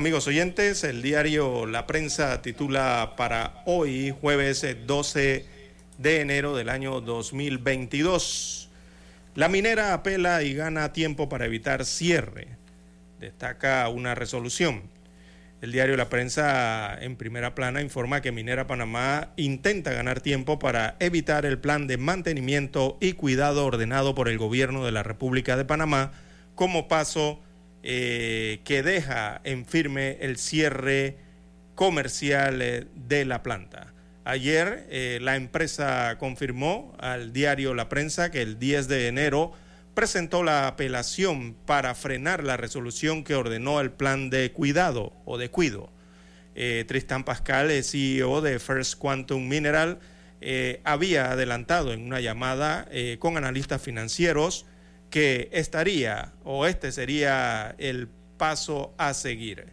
Amigos oyentes, el diario La Prensa titula para hoy, jueves 12 de enero del año 2022. La minera apela y gana tiempo para evitar cierre. Destaca una resolución. El diario La Prensa en primera plana informa que Minera Panamá intenta ganar tiempo para evitar el plan de mantenimiento y cuidado ordenado por el gobierno de la República de Panamá como paso eh, que deja en firme el cierre comercial eh, de la planta. Ayer eh, la empresa confirmó al diario La Prensa que el 10 de enero presentó la apelación para frenar la resolución que ordenó el plan de cuidado o de cuido. Tristan Pascal, CEO de First Quantum Mineral, había adelantado en una llamada con analistas financieros que estaría o este sería el paso a seguir.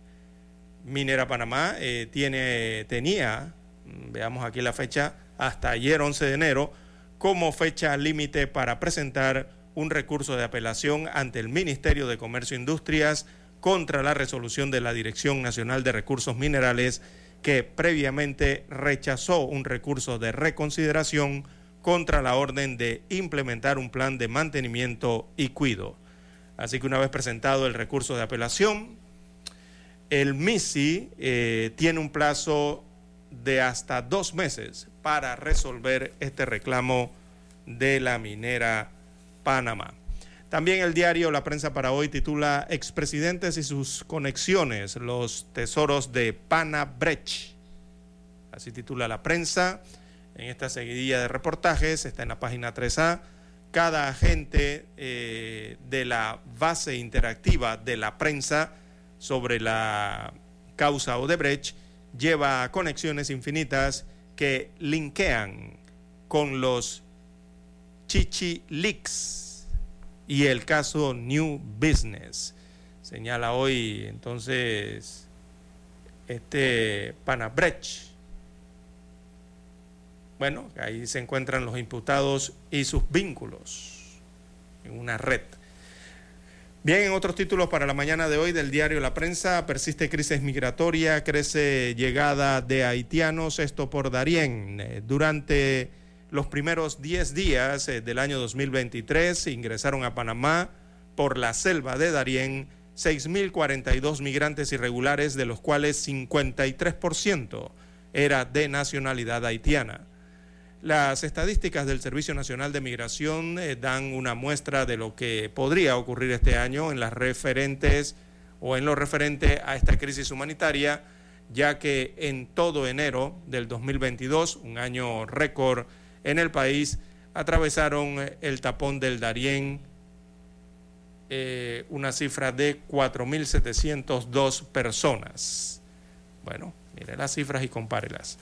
Minera Panamá eh, tiene, tenía, mm, veamos aquí la fecha, hasta ayer 11 de enero, como fecha límite para presentar un recurso de apelación ante el Ministerio de Comercio e Industrias contra la resolución de la Dirección Nacional de Recursos Minerales que previamente rechazó un recurso de reconsideración contra la orden de implementar un plan de mantenimiento y cuido. Así que una vez presentado el recurso de apelación, el MISI eh, tiene un plazo de hasta dos meses para resolver este reclamo de la minera Panamá. También el diario La Prensa para hoy titula Expresidentes y sus conexiones, los tesoros de Panabrecht. Así titula la prensa en esta seguidilla de reportajes, está en la página 3A. Cada agente eh, de la base interactiva de la prensa sobre la causa Odebrecht lleva conexiones infinitas que linkean con los Chichi Leaks y el caso New Business. Señala hoy entonces este Panabrecht bueno, ahí se encuentran los imputados y sus vínculos en una red. Bien, en otros títulos para la mañana de hoy del diario La Prensa, persiste crisis migratoria, crece llegada de haitianos, esto por Darién. Eh, durante los primeros 10 días eh, del año 2023 ingresaron a Panamá por la selva de Darién 6.042 migrantes irregulares, de los cuales 53% era de nacionalidad haitiana. Las estadísticas del Servicio Nacional de Migración eh, dan una muestra de lo que podría ocurrir este año en las referentes o en lo referente a esta crisis humanitaria, ya que en todo enero del 2022, un año récord en el país, atravesaron eh, el tapón del Darién, eh, una cifra de 4.702 personas. Bueno, mire las cifras y compárelas.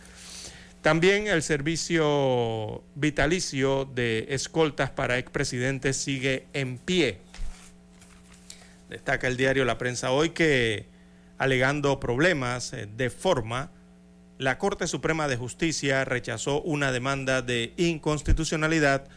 También el servicio vitalicio de escoltas para expresidentes sigue en pie. Destaca el diario La Prensa hoy que, alegando problemas eh, de forma, la Corte Suprema de Justicia rechazó una demanda de inconstitucionalidad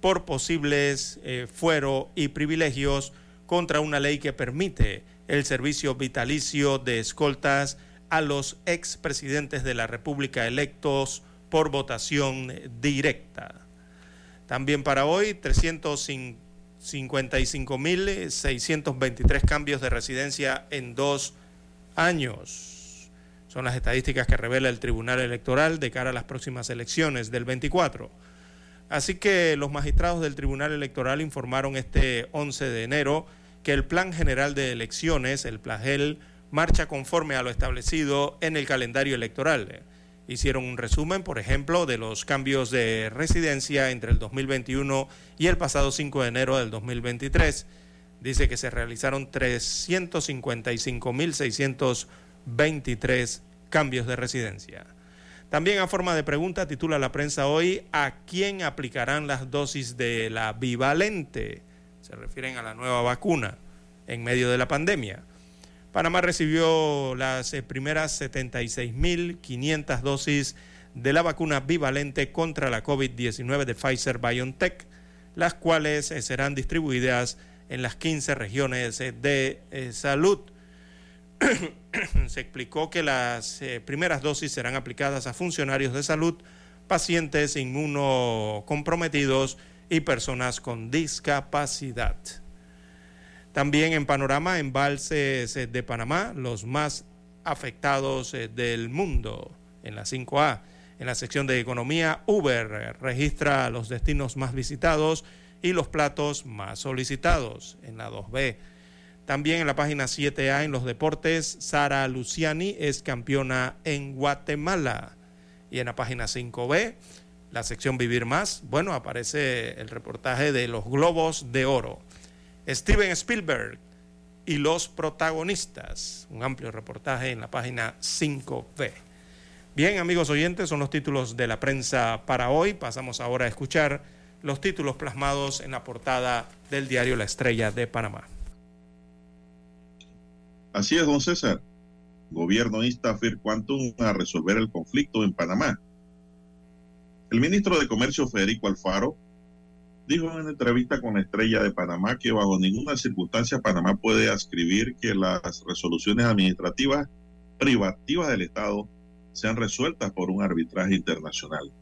por posibles eh, fuero y privilegios contra una ley que permite el servicio vitalicio de escoltas a los expresidentes de la República electos por votación directa. También para hoy, 355.623 cambios de residencia en dos años. Son las estadísticas que revela el Tribunal Electoral de cara a las próximas elecciones del 24. Así que los magistrados del Tribunal Electoral informaron este 11 de enero que el Plan General de Elecciones, el PLAGEL, marcha conforme a lo establecido en el calendario electoral. Hicieron un resumen, por ejemplo, de los cambios de residencia entre el 2021 y el pasado 5 de enero del 2023. Dice que se realizaron 355.623 cambios de residencia. También a forma de pregunta titula la prensa hoy, ¿a quién aplicarán las dosis de la bivalente? Se refieren a la nueva vacuna en medio de la pandemia. Panamá recibió las eh, primeras 76.500 dosis de la vacuna bivalente contra la COVID-19 de Pfizer BioNTech, las cuales eh, serán distribuidas en las 15 regiones eh, de salud. *coughs* Se explicó que las primeras dosis serán aplicadas a funcionarios de salud, pacientes inmunocomprometidos y personas con discapacidad. También en panorama, embalses eh, de Panamá, los más afectados eh, del mundo, en la 5A. En la sección de economía, Uber eh, registra los destinos más visitados y los platos más solicitados en la 2B. También en la página 7A, en los deportes, Sara Luciani es campeona en Guatemala. Y en la página 5B, la sección Vivir Más, bueno, aparece el reportaje de los Globos de Oro. Steven Spielberg y los protagonistas. Un amplio reportaje en la página 5B. Bien, amigos oyentes, son los títulos de la prensa para hoy. Pasamos ahora a escuchar los títulos plasmados en la portada del diario La Estrella de Panamá.
Así es, don César. Gobierno insta a Quantum a resolver el conflicto en Panamá. El ministro de Comercio Federico Alfaro dijo en una entrevista con la estrella de Panamá que bajo ninguna circunstancia Panamá puede ascribir que las resoluciones administrativas privativas del Estado sean resueltas por un arbitraje internacional.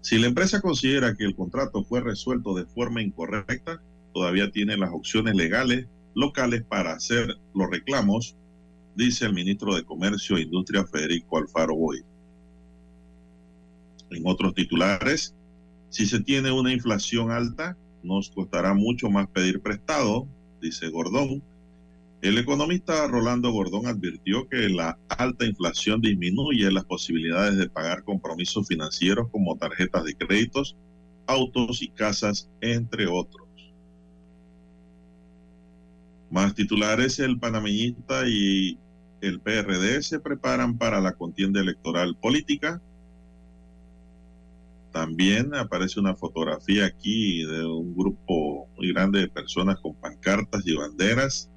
Si la empresa considera que el contrato fue resuelto de forma incorrecta, todavía tiene las opciones legales locales para hacer los reclamos, dice el ministro de Comercio e Industria Federico Alfaro Boy. En otros titulares, si se tiene una inflación alta, nos costará mucho más pedir prestado, dice Gordón. El economista Rolando Gordón advirtió que la alta inflación disminuye las posibilidades de pagar compromisos financieros como tarjetas de créditos, autos y casas, entre otros. Más titulares, el panameñista y el PRD se preparan para la contienda electoral política. También aparece una fotografía aquí de un grupo muy grande de personas con pancartas y banderas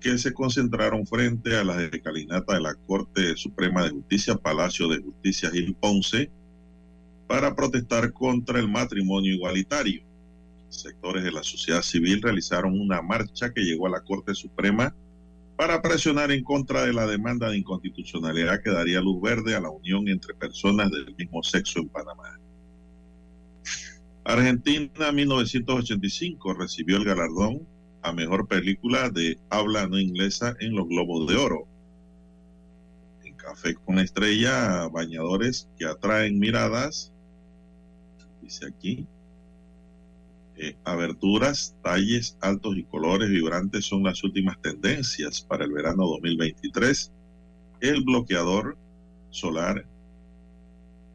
que se concentraron frente a la escalinata de la Corte Suprema de Justicia, Palacio de Justicia Gil Ponce, para protestar contra el matrimonio igualitario. Sectores de la sociedad civil realizaron una marcha que llegó a la Corte Suprema para presionar en contra de la demanda de inconstitucionalidad que daría luz verde a la unión entre personas del mismo sexo en Panamá. Argentina 1985 recibió el galardón a mejor película de habla no inglesa en los Globos de Oro. En Café con Estrella, bañadores que atraen miradas, dice aquí. Eh, aberturas, talles altos y colores vibrantes son las últimas tendencias para el verano 2023. El bloqueador solar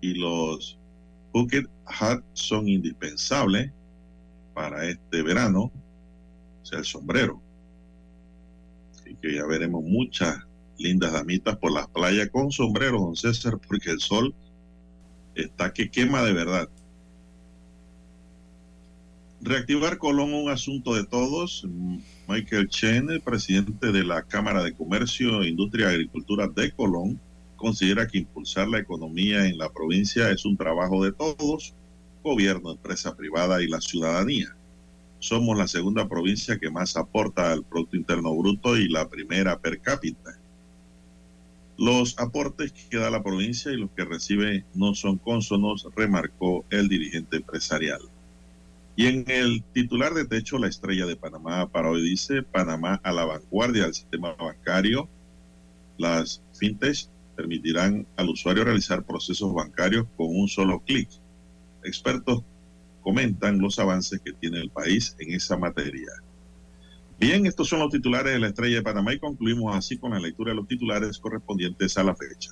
y los bucket hat son indispensables para este verano, o sea, el sombrero. Así que ya veremos muchas lindas damitas por las playas con sombrero, don César, porque el sol está que quema de verdad. Reactivar Colón, un asunto de todos. Michael Chen, presidente de la Cámara de Comercio, Industria y Agricultura de Colón, considera que impulsar la economía en la provincia es un trabajo de todos, gobierno, empresa privada y la ciudadanía. Somos la segunda provincia que más aporta al Producto Interno Bruto y la primera per cápita. Los aportes que da la provincia y los que recibe no son cónsonos, remarcó el dirigente empresarial. Y en el titular de techo, la estrella de Panamá para hoy dice, Panamá a la vanguardia del sistema bancario. Las fintech permitirán al usuario realizar procesos bancarios con un solo clic. Expertos comentan los avances que tiene el país en esa materia. Bien, estos son los titulares de la Estrella de Panamá y concluimos así con la lectura de los titulares correspondientes a la fecha.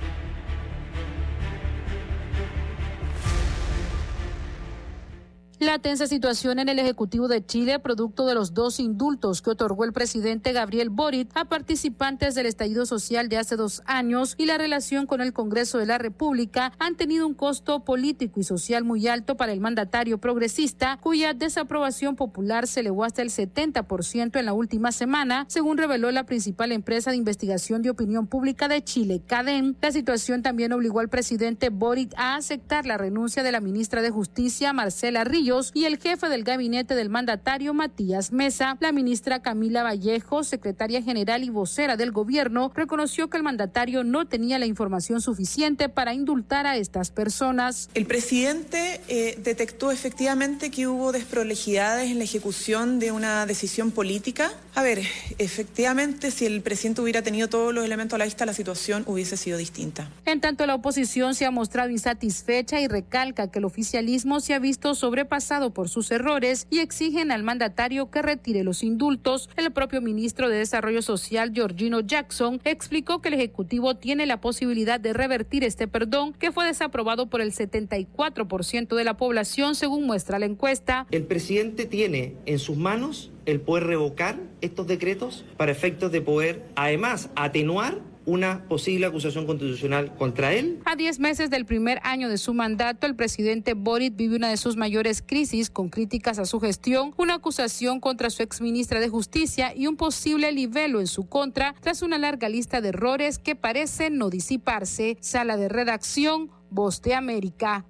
La tensa situación en el Ejecutivo de Chile, producto de los dos indultos que otorgó el presidente Gabriel Boric a participantes del estallido social de hace dos años y la relación con el Congreso de la República, han tenido un costo político y social muy alto para el mandatario progresista, cuya desaprobación popular se elevó hasta el 70% en la última semana, según reveló la principal empresa de investigación de opinión pública de Chile, CADEM. La situación también obligó al presidente Boric a aceptar la renuncia de la ministra de Justicia, Marcela Ríos, y el jefe del gabinete del mandatario Matías Mesa. La ministra Camila Vallejo, secretaria general y vocera del gobierno, reconoció que el mandatario no tenía la información suficiente para indultar a estas personas.
El presidente eh, detectó efectivamente que hubo desprolejidades en la ejecución de una decisión política. A ver, efectivamente, si el presidente hubiera tenido todos los elementos a la vista, la situación hubiese sido distinta.
En tanto, la oposición se ha mostrado insatisfecha y recalca que el oficialismo se ha visto sobrepasado por sus errores y exigen al mandatario que retire los indultos. El propio ministro de Desarrollo Social, Georgino Jackson, explicó que el Ejecutivo tiene la posibilidad de revertir este perdón que fue desaprobado por el 74% de la población, según muestra la encuesta.
El presidente tiene en sus manos el poder revocar estos decretos para efectos de poder, además, atenuar una posible acusación constitucional contra él.
A 10 meses del primer año de su mandato, el presidente Boric vive una de sus mayores crisis con críticas a su gestión, una acusación contra su exministra de Justicia y un posible libelo en su contra tras una larga lista de errores que parecen no disiparse. Sala de redacción, Voz de América.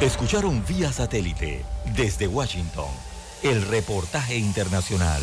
Escucharon vía satélite desde Washington el reportaje internacional.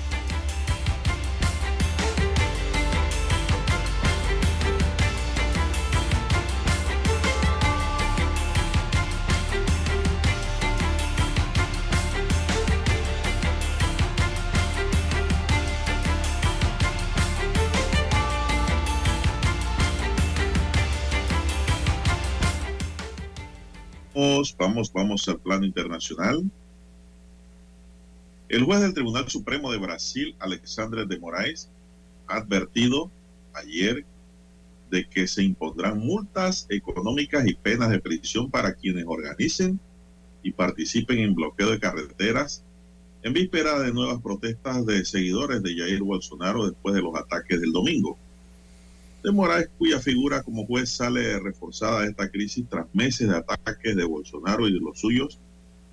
Vamos, vamos, al plano internacional. El juez del Tribunal Supremo de Brasil, Alexandre de Moraes, ha advertido ayer de que se impondrán multas económicas y penas de prisión para quienes organicen y participen en bloqueo de carreteras en víspera de nuevas protestas de seguidores de Jair Bolsonaro después de los ataques del domingo de Moraes, cuya figura como juez sale reforzada de esta crisis tras meses de ataques de Bolsonaro y de los suyos,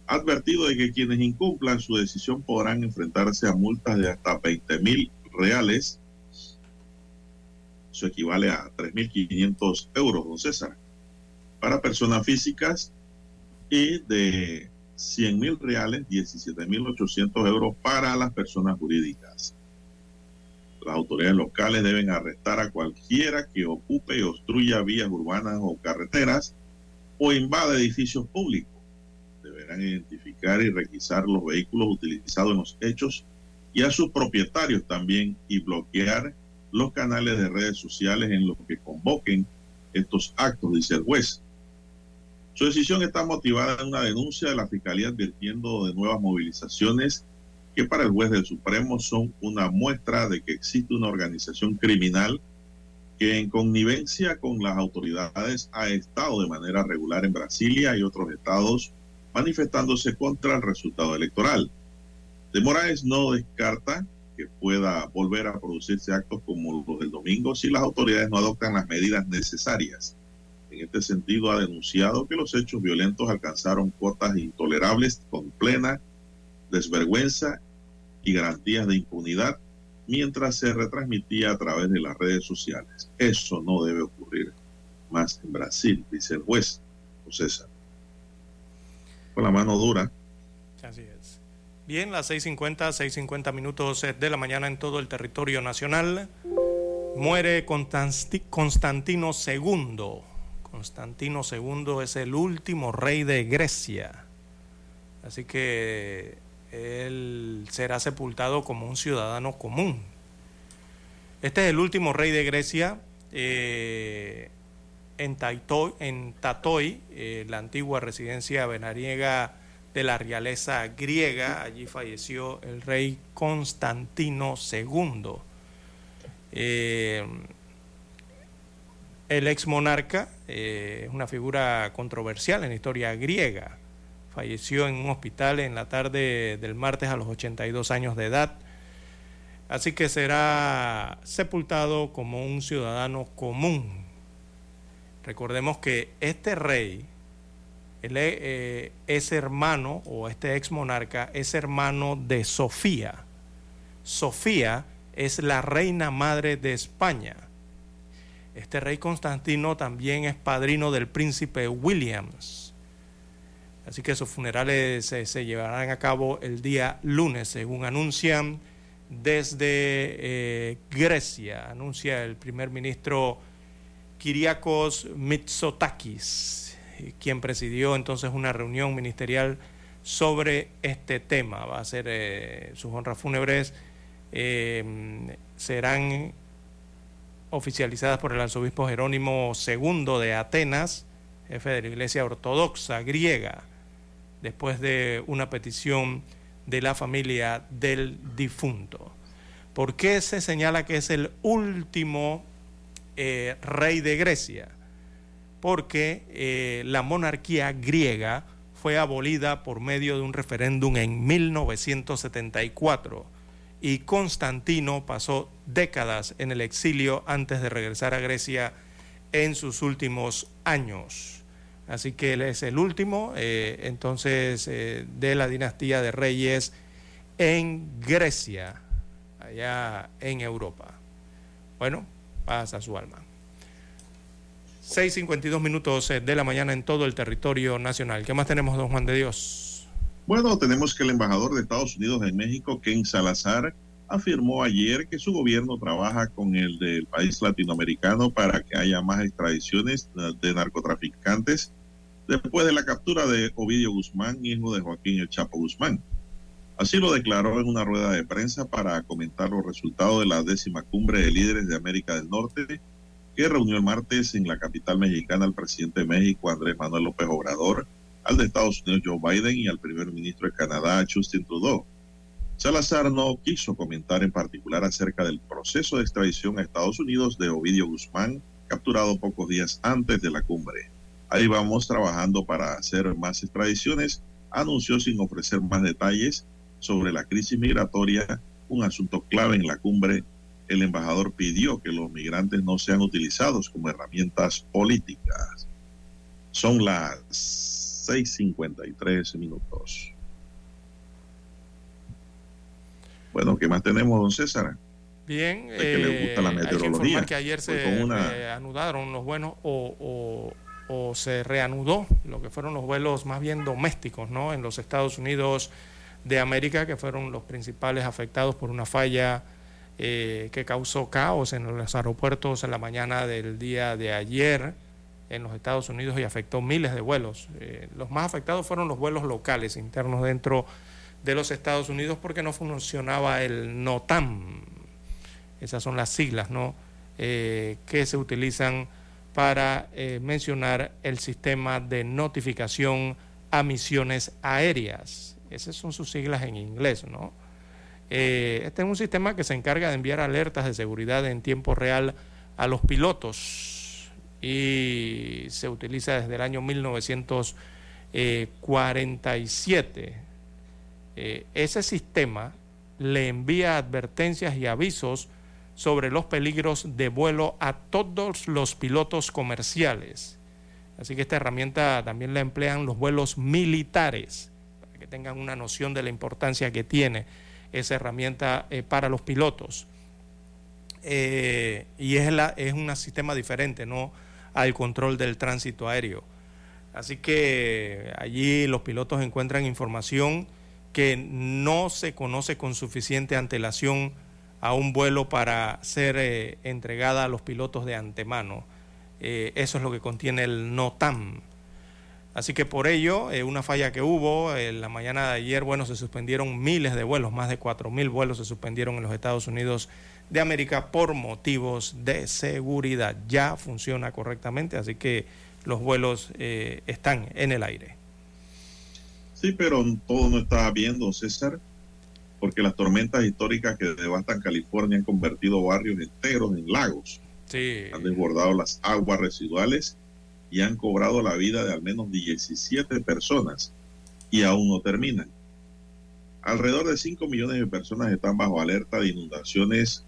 ha advertido de que quienes incumplan su decisión podrán enfrentarse a multas de hasta 20 mil reales. Eso equivale a 3.500 euros, don César, para personas físicas y de 100 mil reales, 17.800 euros para las personas jurídicas. Las autoridades locales deben arrestar a cualquiera que ocupe y obstruya vías urbanas o carreteras o invada edificios públicos. Deberán identificar y requisar los vehículos utilizados en los hechos y a sus propietarios también y bloquear los canales de redes sociales en los que convoquen estos actos, dice el juez. Su decisión está motivada en una denuncia de la Fiscalía advirtiendo de nuevas movilizaciones que para el juez del Supremo son una muestra de que existe una organización criminal que en connivencia con las autoridades ha estado de manera regular en Brasilia y otros estados manifestándose contra el resultado electoral. De Moraes no descarta que pueda volver a producirse actos como los del domingo si las autoridades no adoptan las medidas necesarias. En este sentido, ha denunciado que los hechos violentos alcanzaron cuotas intolerables con plena desvergüenza y garantías de impunidad mientras se retransmitía a través de las redes sociales. Eso no debe ocurrir más en Brasil, dice el juez César. Con la mano dura.
Así es. Bien, las 6.50, 6.50 minutos de la mañana en todo el territorio nacional. Muere Constantino II. Constantino II es el último rey de Grecia. Así que él será sepultado como un ciudadano común. Este es el último rey de Grecia. Eh, en, en Tatoi, eh, la antigua residencia venariega de la realeza griega. Allí falleció el rey Constantino II. Eh, el ex monarca es una figura controversial en la historia griega falleció en un hospital en la tarde del martes a los 82 años de edad. Así que será sepultado como un ciudadano común. Recordemos que este rey eh, es hermano, o este ex monarca, es hermano de Sofía. Sofía es la reina madre de España. Este rey Constantino también es padrino del príncipe Williams. Así que sus funerales se, llevarán a cabo el día lunes, según anuncian desde eh, Grecia, anuncia el primer ministro Kyriakos Mitsotakis, quien presidió entonces una reunión ministerial sobre este tema. Va a ser eh, sus honras fúnebres eh, serán oficializadas por el arzobispo Jerónimo II de Atenas, jefe de la Iglesia Ortodoxa griega, después de una petición de la familia del difunto. ¿Por qué se señala que es el último eh, rey de Grecia? Porque eh, la monarquía griega fue abolida por medio de un referéndum en 1974 y Constantino pasó décadas en el exilio antes de regresar a Grecia en sus últimos años. Así que él es el último, eh, entonces, de la dinastía de reyes en Grecia allá en Europa. Bueno, pasa su alma. 6.52 minutos eh, de la mañana en todo el territorio nacional. ¿Qué más tenemos, don Juan de Dios?
Bueno, tenemos que el embajador de Estados Unidos en México, Ken Salazar, afirmó ayer que su gobierno trabaja con el del país latinoamericano para que haya más extradiciones de narcotraficantes después de la captura de Ovidio Guzmán, hijo de Joaquín El Chapo Guzmán. Así lo declaró en una rueda de prensa para comentar los resultados de la décima cumbre de líderes de América del Norte, que reunió el martes en la capital mexicana al presidente de México, Andrés Manuel López Obrador, al de Estados Unidos, Joe Biden, y al primer ministro de Canadá, Justin Trudeau. Salazar no quiso comentar en particular acerca del proceso de extradición a Estados Unidos de Ovidio Guzmán, capturado pocos días antes de la cumbre. Ahí vamos trabajando para hacer más extradiciones, anunció sin ofrecer más detalles sobre la crisis migratoria, un asunto clave en la cumbre, el embajador pidió que los migrantes no sean utilizados como herramientas políticas. Son las 6.53 minutos. Bueno, ¿qué más tenemos, don César?
Bien, que le gusta la meteorología. Eh, hay que, que ayer se anudaron los buenos o, o, o, se reanudó lo que fueron los vuelos más bien domésticos, ¿no? En los Estados Unidos de América, que fueron los principales afectados por una falla eh, que causó caos en los aeropuertos en la mañana del día de ayer en los Estados Unidos y afectó miles de vuelos. Eh, los más afectados fueron los vuelos locales internos dentro de los Estados Unidos porque no funcionaba el NOTAM. Esas son las siglas ¿no? Eh, que se utilizan para mencionar el sistema de notificación a misiones aéreas. Esas son sus siglas en inglés, ¿no? Eh, este es un sistema que se encarga de enviar alertas de seguridad en tiempo real a los pilotos y se utiliza desde el año 1947. Eh, ese sistema le envía advertencias y avisos sobre los peligros de vuelo a todos los pilotos comerciales. Así que esta herramienta también la emplean los vuelos militares que tengan una noción de la importancia que tiene esa herramienta eh, para los pilotos. Eh, y es, la, es un sistema diferente ¿no? al control del tránsito aéreo. Así que allí los pilotos encuentran información que no se conoce con suficiente antelación a un vuelo para ser eh, entregada a los pilotos de antemano. eso es lo que contiene el NOTAM. Así que por ello, eh, una falla que hubo en la mañana de ayer, bueno, se suspendieron miles de vuelos, más de 4.000 vuelos se suspendieron en los Estados Unidos de América por motivos de seguridad. Ya funciona correctamente, así que los vuelos eh, están en el aire.
Sí, pero todo no está viendo, César, porque las tormentas históricas que devastan California han convertido barrios enteros en lagos.
Sí.
Han desbordado las aguas residuales y han cobrado la vida de al menos 17 personas y aún no terminan. Alrededor de 5 millones de personas están bajo alerta de inundaciones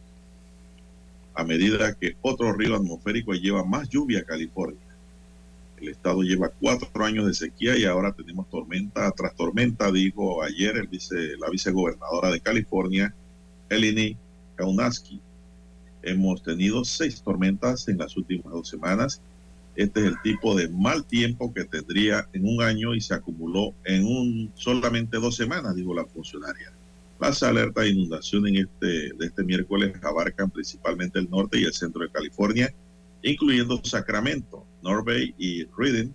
a medida que otro río atmosférico lleva más lluvia a California. El estado lleva cuatro años de sequía y ahora tenemos tormenta tras tormenta, dijo ayer el vice, la vicegobernadora de California, Eleni Kaunaski. Hemos tenido seis tormentas en las últimas dos semanas este es el tipo de mal tiempo que tendría en un año y se acumuló en un solamente dos semanas, dijo la funcionaria. Las alertas de inundación en este, de este miércoles abarcan principalmente el norte y el centro de California, incluyendo Sacramento, Norway y Reading.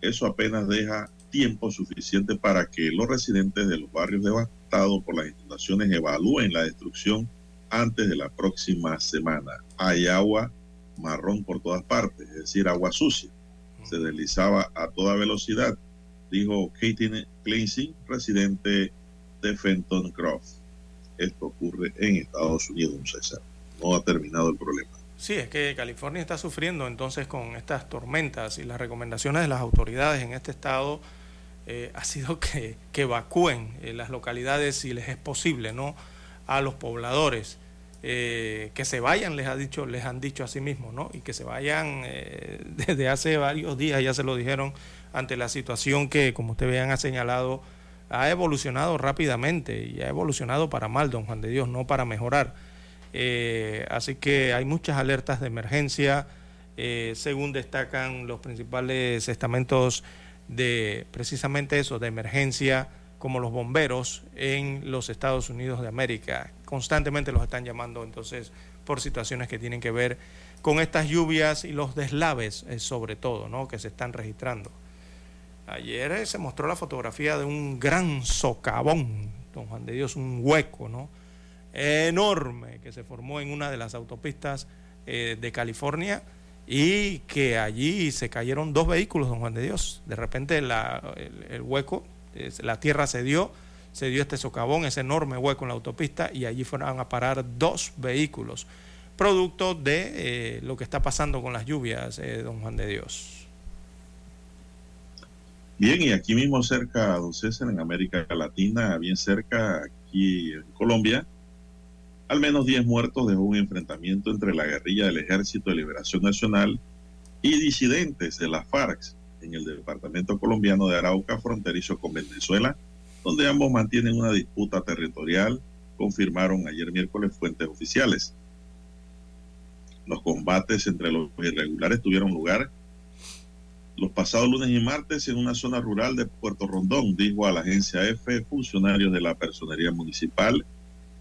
Eso apenas deja tiempo suficiente para que los residentes de los barrios devastados por las inundaciones evalúen la destrucción antes de la próxima semana. Hay agua marrón por todas partes, es decir, agua sucia. Se deslizaba a toda velocidad, dijo Katie Clancy, residente de Fenton Croft. Esto ocurre en Estados Unidos, César. No ha terminado el problema.
Sí, es que California está sufriendo entonces con estas tormentas y las recomendaciones de las autoridades en este estado eh, ha sido *laughs* que, que evacúen eh, las localidades si les es posible, ¿no? A los pobladores. Eh, que se vayan, les ha dicho, les han dicho a sí mismos, ¿no? Y que se vayan *laughs* desde hace varios días, ya se lo dijeron, ante la situación que, como ustedes vean, ha señalado, ha evolucionado rápidamente y ha evolucionado para mal, don Juan de Dios, no para mejorar. Eh, así que hay muchas alertas de emergencia, eh, según destacan los principales estamentos de precisamente eso, de emergencia, como los bomberos en los Estados Unidos de América. Constantemente los están llamando entonces por situaciones que tienen que ver con estas lluvias y los deslaves, eh, sobre todo, ¿no? que se están registrando. Ayer se mostró la fotografía de un gran socavón, don Juan de Dios, un hueco, ¿no? Enorme que se formó en una de las autopistas eh, de California y que allí se cayeron dos vehículos, don Juan de Dios. De repente el, hueco, la tierra se dio, se dio este socavón, ese enorme hueco en la autopista y allí fueron a parar dos vehículos, producto de eh, lo que está pasando con las lluvias, eh, don Juan de Dios.
Bien, y aquí mismo cerca, don César, en América Latina, bien cerca, aquí en Colombia, al menos 10 muertos dejó un enfrentamiento entre la guerrilla del Ejército de Liberación Nacional y disidentes de las FARC en el departamento colombiano de Arauca, fronterizo con Venezuela, donde ambos mantienen una disputa territorial, confirmaron ayer miércoles fuentes oficiales. Los combates entre los irregulares tuvieron lugar los pasados lunes y martes en una zona rural de Puerto Rondón, dijo a la agencia EFE funcionarios de la personería municipal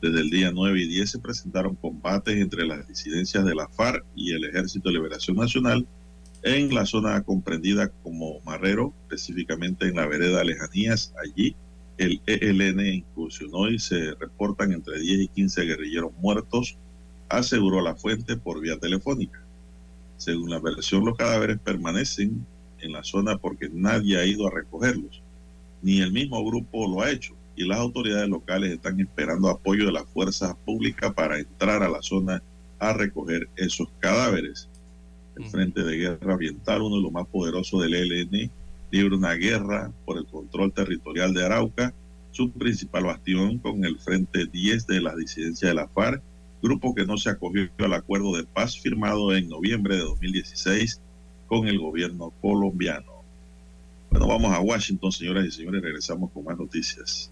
desde el día 9 y 10 se presentaron combates entre las disidencias de la FARC y el Ejército de Liberación Nacional en la zona comprendida como Marrero, específicamente en la vereda Lejanías. Allí el ELN incursionó y se reportan entre 10 y 15 guerrilleros muertos, aseguró la fuente por vía telefónica. Según la versión, los cadáveres permanecen en la zona porque nadie ha ido a recogerlos, ni el mismo grupo lo ha hecho y las autoridades locales están esperando apoyo de las fuerzas públicas para entrar a la zona a recoger esos cadáveres. El Frente de Guerra Oriental, uno de los más poderosos del ELN, libra una guerra por el control territorial de Arauca, su principal bastión con el Frente 10 de la disidencia de la FARC, grupo que no se acogió al acuerdo de paz firmado en noviembre de 2016 con el gobierno colombiano. Bueno, vamos a Washington, señoras y señores, regresamos con más noticias.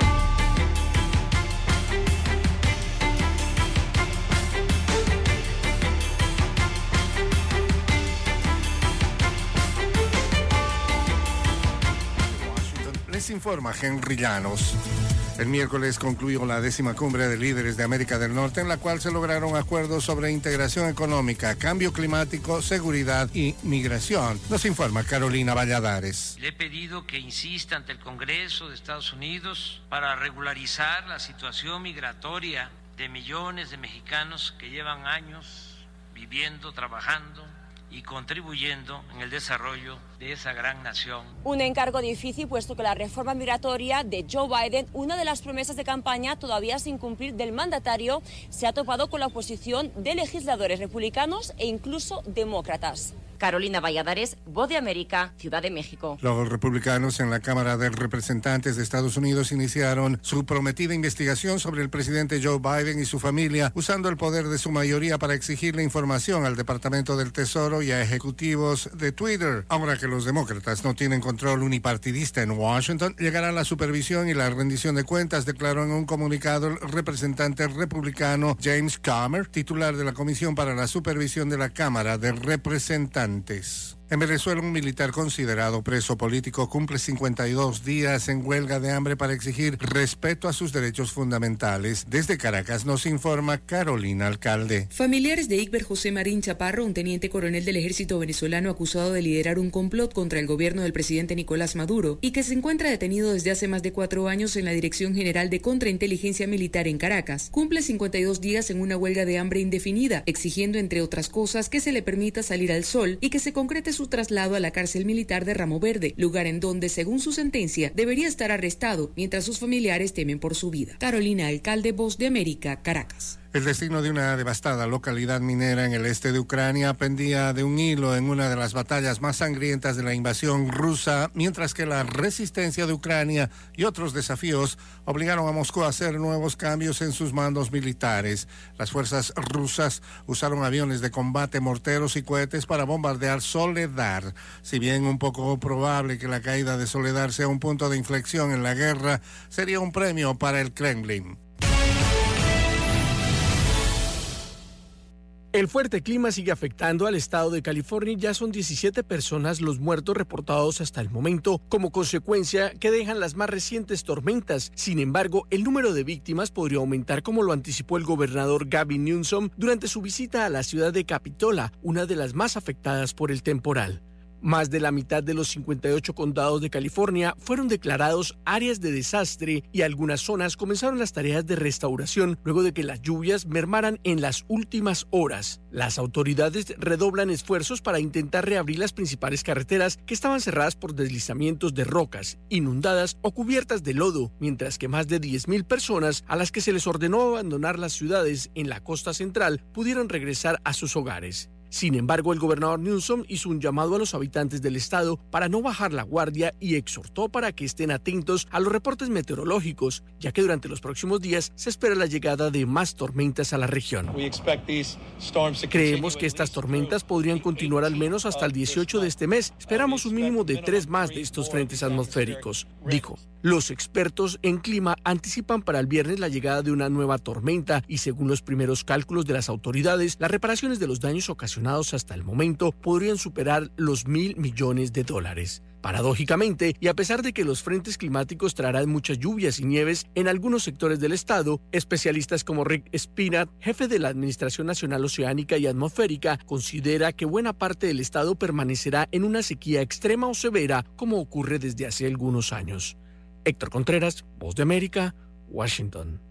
Informa Henry Llanos. El miércoles concluyó la décima cumbre de líderes de América del Norte en la cual se lograron acuerdos sobre integración económica, cambio climático, seguridad y migración. Nos informa Carolina Valladares.
Le he pedido que insista ante el Congreso de Estados Unidos para regularizar la situación migratoria de millones de mexicanos que llevan años viviendo, trabajando y contribuyendo en el desarrollo de esa gran nación.
Un encargo difícil puesto que la reforma migratoria de Joe Biden, una de las promesas de campaña todavía sin cumplir del mandatario, se ha topado con la oposición de legisladores republicanos e incluso demócratas. Carolina Valladares, Voz de América, Ciudad de México.
Los republicanos en la Cámara de Representantes de Estados Unidos iniciaron su prometida investigación sobre el presidente Joe Biden y su familia, usando el poder de su mayoría para exigirle información al Departamento del Tesoro y a ejecutivos de Twitter. Ahora que los demócratas no tienen control unipartidista en Washington, llegará la supervisión y la rendición de cuentas, declaró en un comunicado el representante republicano James Comer, titular de la Comisión para la Supervisión de la Cámara de Representantes antes. En Venezuela, un militar considerado preso político cumple 52 días en huelga de hambre para exigir respeto a sus derechos fundamentales. Desde Caracas nos informa Carolina Alcalde.
Familiares de Igber José Marín Chaparro, un teniente coronel del ejército venezolano acusado de liderar un complot contra el gobierno del presidente Nicolás Maduro y que se encuentra detenido desde hace más de cuatro años en la Dirección General de Contrainteligencia Militar en Caracas, cumple 52 días en una huelga de hambre indefinida, exigiendo, entre otras cosas, que se le permita salir al sol y que se concrete su traslado a la cárcel militar de Ramo Verde, lugar en donde, según su sentencia, debería estar arrestado, mientras sus familiares temen por su vida. Carolina Alcalde, Voz de América, Caracas.
El destino de una devastada localidad minera en el este de Ucrania pendía de un hilo en una de las batallas más sangrientas de la invasión rusa, mientras que la resistencia de Ucrania y otros desafíos obligaron a Moscú a hacer nuevos cambios en sus mandos militares. Las fuerzas rusas usaron aviones de combate, morteros y cohetes para bombardear Soledar. Si bien un poco probable que la caída de Soledar sea un punto de inflexión en la guerra, sería un premio para el Kremlin.
El fuerte clima sigue afectando al estado de California y ya son 17 personas los muertos reportados hasta el momento como consecuencia que dejan las más recientes tormentas. Sin embargo, el número de víctimas podría aumentar como lo anticipó el gobernador Gavin Newsom durante su visita a la ciudad de Capitola, una de las más afectadas por el temporal. Más de la mitad de los 58 condados de California fueron declarados áreas de desastre y algunas zonas comenzaron las tareas de restauración luego de que las lluvias mermaran en las últimas horas. Las autoridades redoblan esfuerzos para intentar reabrir las principales carreteras que estaban cerradas por deslizamientos de rocas, inundadas o cubiertas de lodo, mientras que más de 10.000 personas a las que se les ordenó abandonar las ciudades en la costa central pudieron regresar a sus hogares. Sin embargo, el gobernador Newsom hizo un llamado a los habitantes del estado para no bajar la guardia y exhortó para que estén atentos a los reportes meteorológicos, ya que durante los próximos días se espera la llegada de más tormentas a la región. Creemos que estas tormentas podrían continuar al menos hasta el 18 de este mes. Esperamos un mínimo de tres más de estos frentes atmosféricos, dijo. Los expertos en clima anticipan para el viernes la llegada de una nueva tormenta y según los primeros cálculos de las autoridades, las reparaciones de los daños ocasionados hasta el momento podrían superar los mil millones de dólares. Paradójicamente, y a pesar de que los frentes climáticos traerán muchas lluvias y nieves en algunos sectores del estado, especialistas como Rick Spinat, jefe de la Administración Nacional Oceánica y Atmosférica, considera que buena parte del estado permanecerá en una sequía extrema o severa como ocurre desde hace algunos años. Héctor Contreras, Voz de América, Washington.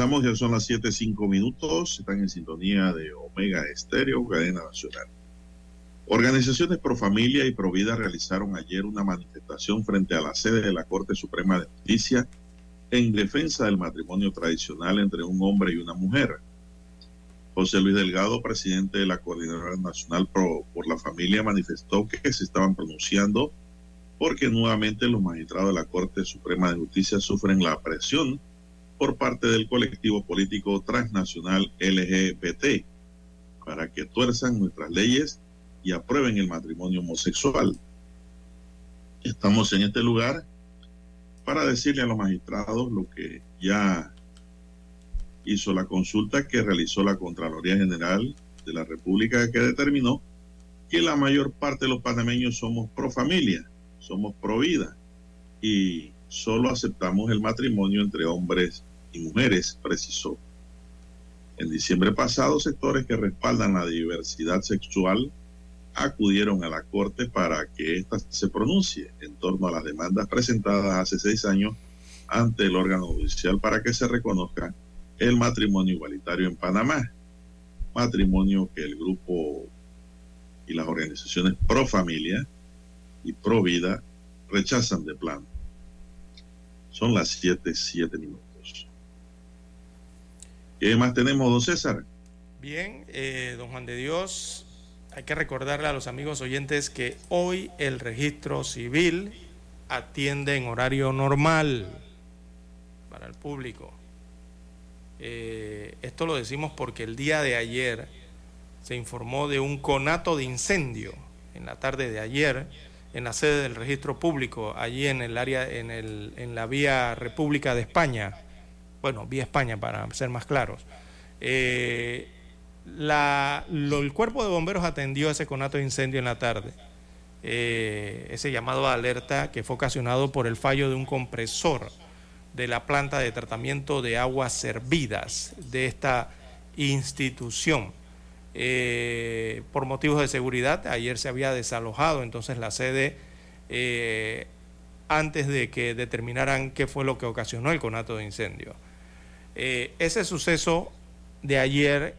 Ya son las 7, 5 minutos. Están en sintonía de Omega Estéreo, cadena nacional. Organizaciones Pro Familia y Pro Vida realizaron ayer una manifestación frente a la sede de la Corte Suprema de Justicia en defensa del matrimonio tradicional entre un hombre y una mujer. José Luis Delgado, presidente de la Coordinadora Nacional Pro por la Familia, manifestó que se estaban pronunciando porque nuevamente los magistrados de la Corte Suprema de Justicia sufren la presión por parte del colectivo político transnacional LGBT para que tuerzan nuestras leyes y aprueben el matrimonio homosexual. Estamos en este lugar para decirle a los magistrados lo que ya hizo la consulta que realizó la Contraloría General de la República que determinó que la mayor parte de los panameños somos pro familia, somos pro vida y solo aceptamos el matrimonio entre hombres y mujeres, precisó. En diciembre pasado, sectores que respaldan la diversidad sexual acudieron a la Corte para que ésta se pronuncie en torno a las demandas presentadas hace seis años ante el órgano judicial para que se reconozca el matrimonio igualitario en Panamá, matrimonio que el grupo y las organizaciones pro familia y pro vida rechazan de plano. Son las siete, siete minutos. ¿Qué más tenemos, don César?
Bien, eh, don Juan de Dios, hay que recordarle a los amigos oyentes que hoy el registro civil atiende en horario normal para el público. Eh, esto lo decimos porque el día de ayer se informó de un conato de incendio en la tarde de ayer en la sede del registro público, allí en el área, en, el, en la vía República de España, bueno, vía España para ser más claros. Eh, el cuerpo de bomberos atendió ese conato de incendio en la tarde. Eh, ese llamado a alerta que fue ocasionado por el fallo de un compresor de la planta de tratamiento de aguas servidas de esta institución. Eh, por motivos de seguridad, ayer se había desalojado entonces la sede antes de que determinaran qué fue lo que ocasionó el conato de incendio. Eh, ese suceso de ayer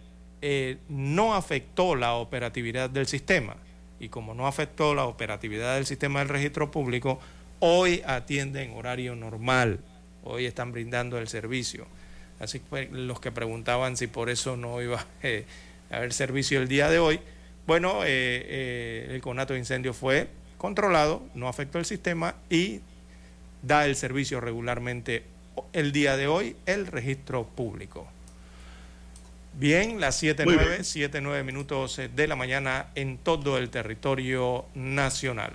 no afectó la operatividad del sistema y como no afectó la operatividad del sistema del registro público, hoy atiende en horario normal hoy están brindando el servicio. Así que los que preguntaban si por eso no iba *laughs* eh, a haber servicio el día de hoy, bueno, eh, eh, el conato de incendio fue controlado, no afectó el sistema y da el servicio regularmente el día de hoy el registro público. Bien, las 7.9, 7.9 minutos de la mañana en todo el territorio nacional.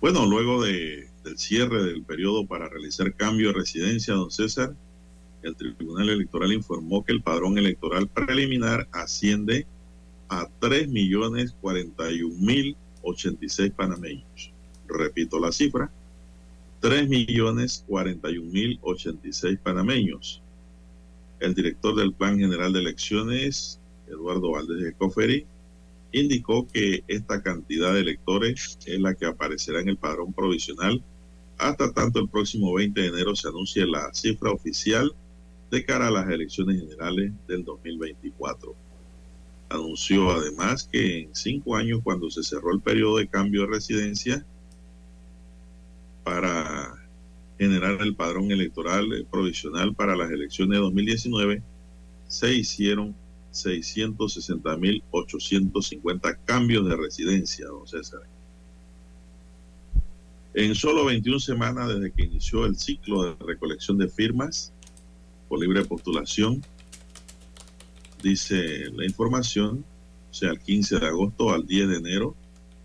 Bueno, luego de del cierre del periodo para realizar cambio de residencia, don César, el Tribunal Electoral informó que el padrón electoral preliminar asciende a 3.041.086 panameños. Repito la cifra, 3.041.086 panameños. El director del Plan General de Elecciones, Eduardo Valdés de Coferi, indicó que esta cantidad de electores es la que aparecerá en el padrón provisional hasta tanto el próximo 20 de enero se anuncie la cifra oficial de cara a las elecciones generales del 2024. Anunció además que en cinco años, cuando se cerró el periodo de cambio de residencia para generar el padrón electoral provisional para las elecciones de 2019, se hicieron 660.850 cambios de residencia, don César. En solo 21 semanas desde que inició el ciclo de recolección de firmas por libre postulación, dice la información, o sea, el 15 de agosto al 10 de enero,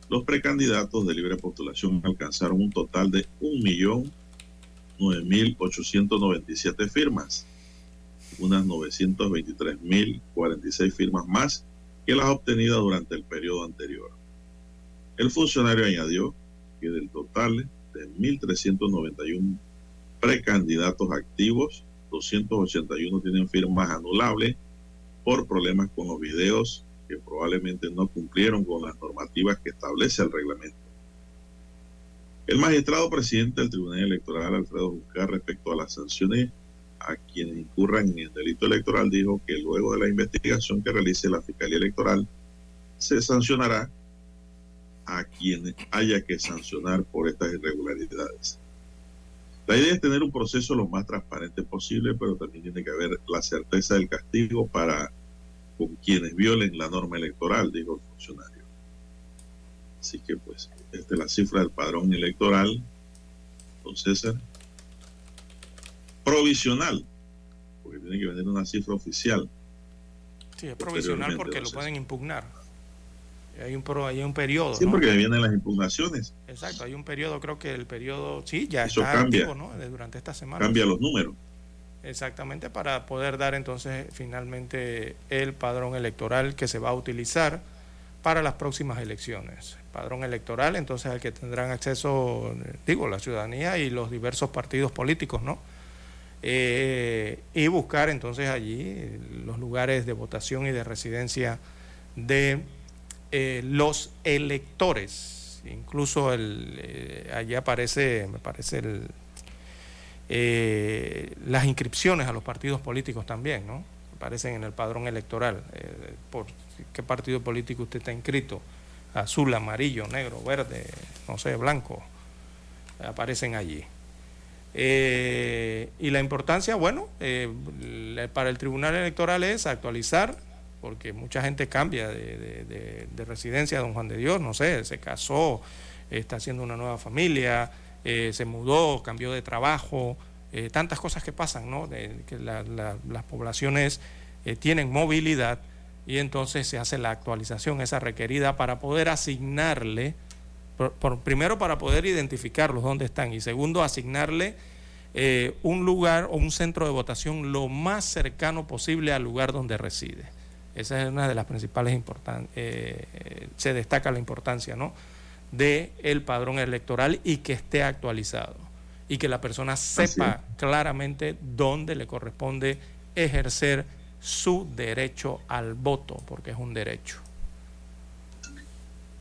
los precandidatos de libre postulación alcanzaron un total de 1.009.897 firmas, unas 923.046 firmas más que las obtenidas durante el periodo anterior. El funcionario añadió que del total de 1.391 precandidatos activos, 281 tienen firmas anulables por problemas con los videos que probablemente no cumplieron con las normativas que establece el reglamento. El magistrado presidente del Tribunal Electoral, Alfredo Buscar, respecto a las sanciones a quienes incurran en el delito electoral, dijo que luego de la investigación que realice la Fiscalía Electoral, se sancionará a quien haya que sancionar por estas irregularidades. La idea es tener un proceso lo más transparente posible, pero también tiene que haber la certeza del castigo para con quienes violen la norma electoral, dijo el funcionario. Así que pues, esta es la cifra del padrón electoral, don César, provisional, porque tiene que venir una cifra oficial.
Sí, es provisional porque lo pueden impugnar. Hay un, hay un periodo.
Sí, porque vienen las impugnaciones.
Exacto, hay un periodo, creo que el periodo, sí, ya está cambia, activo, ¿no? Durante esta semana.
Cambia los números.
Exactamente, para poder dar entonces finalmente el padrón electoral que se va a utilizar para las próximas elecciones. Padrón electoral, entonces al que tendrán acceso, digo, la ciudadanía y los diversos partidos políticos, ¿no? Eh, y buscar entonces allí los lugares de votación y de residencia de eh, los electores. Incluso el, eh, allí aparece, me parece, el, eh, las inscripciones a los partidos políticos también, ¿no? Aparecen en el padrón electoral. por qué partido político usted está inscrito. Azul, amarillo, negro, verde, no sé, blanco. Aparecen allí. y la importancia, bueno, para el Tribunal Electoral es actualizar porque mucha gente cambia de, residencia don Juan de Dios, no sé, se casó, está haciendo una nueva familia, eh, se mudó, cambió de trabajo, eh, tantas cosas que pasan, ¿no? Que las poblaciones eh, tienen movilidad y entonces se hace la actualización esa requerida para poder asignarle, por, primero para poder identificarlos dónde están y segundo asignarle un lugar o un centro de votación lo más cercano posible al lugar donde reside. Esa es una de las principales importantes. Se destaca la importancia ¿no? De el padrón electoral y que esté actualizado y que la persona sepa claramente dónde le corresponde ejercer su derecho al voto, porque es un derecho.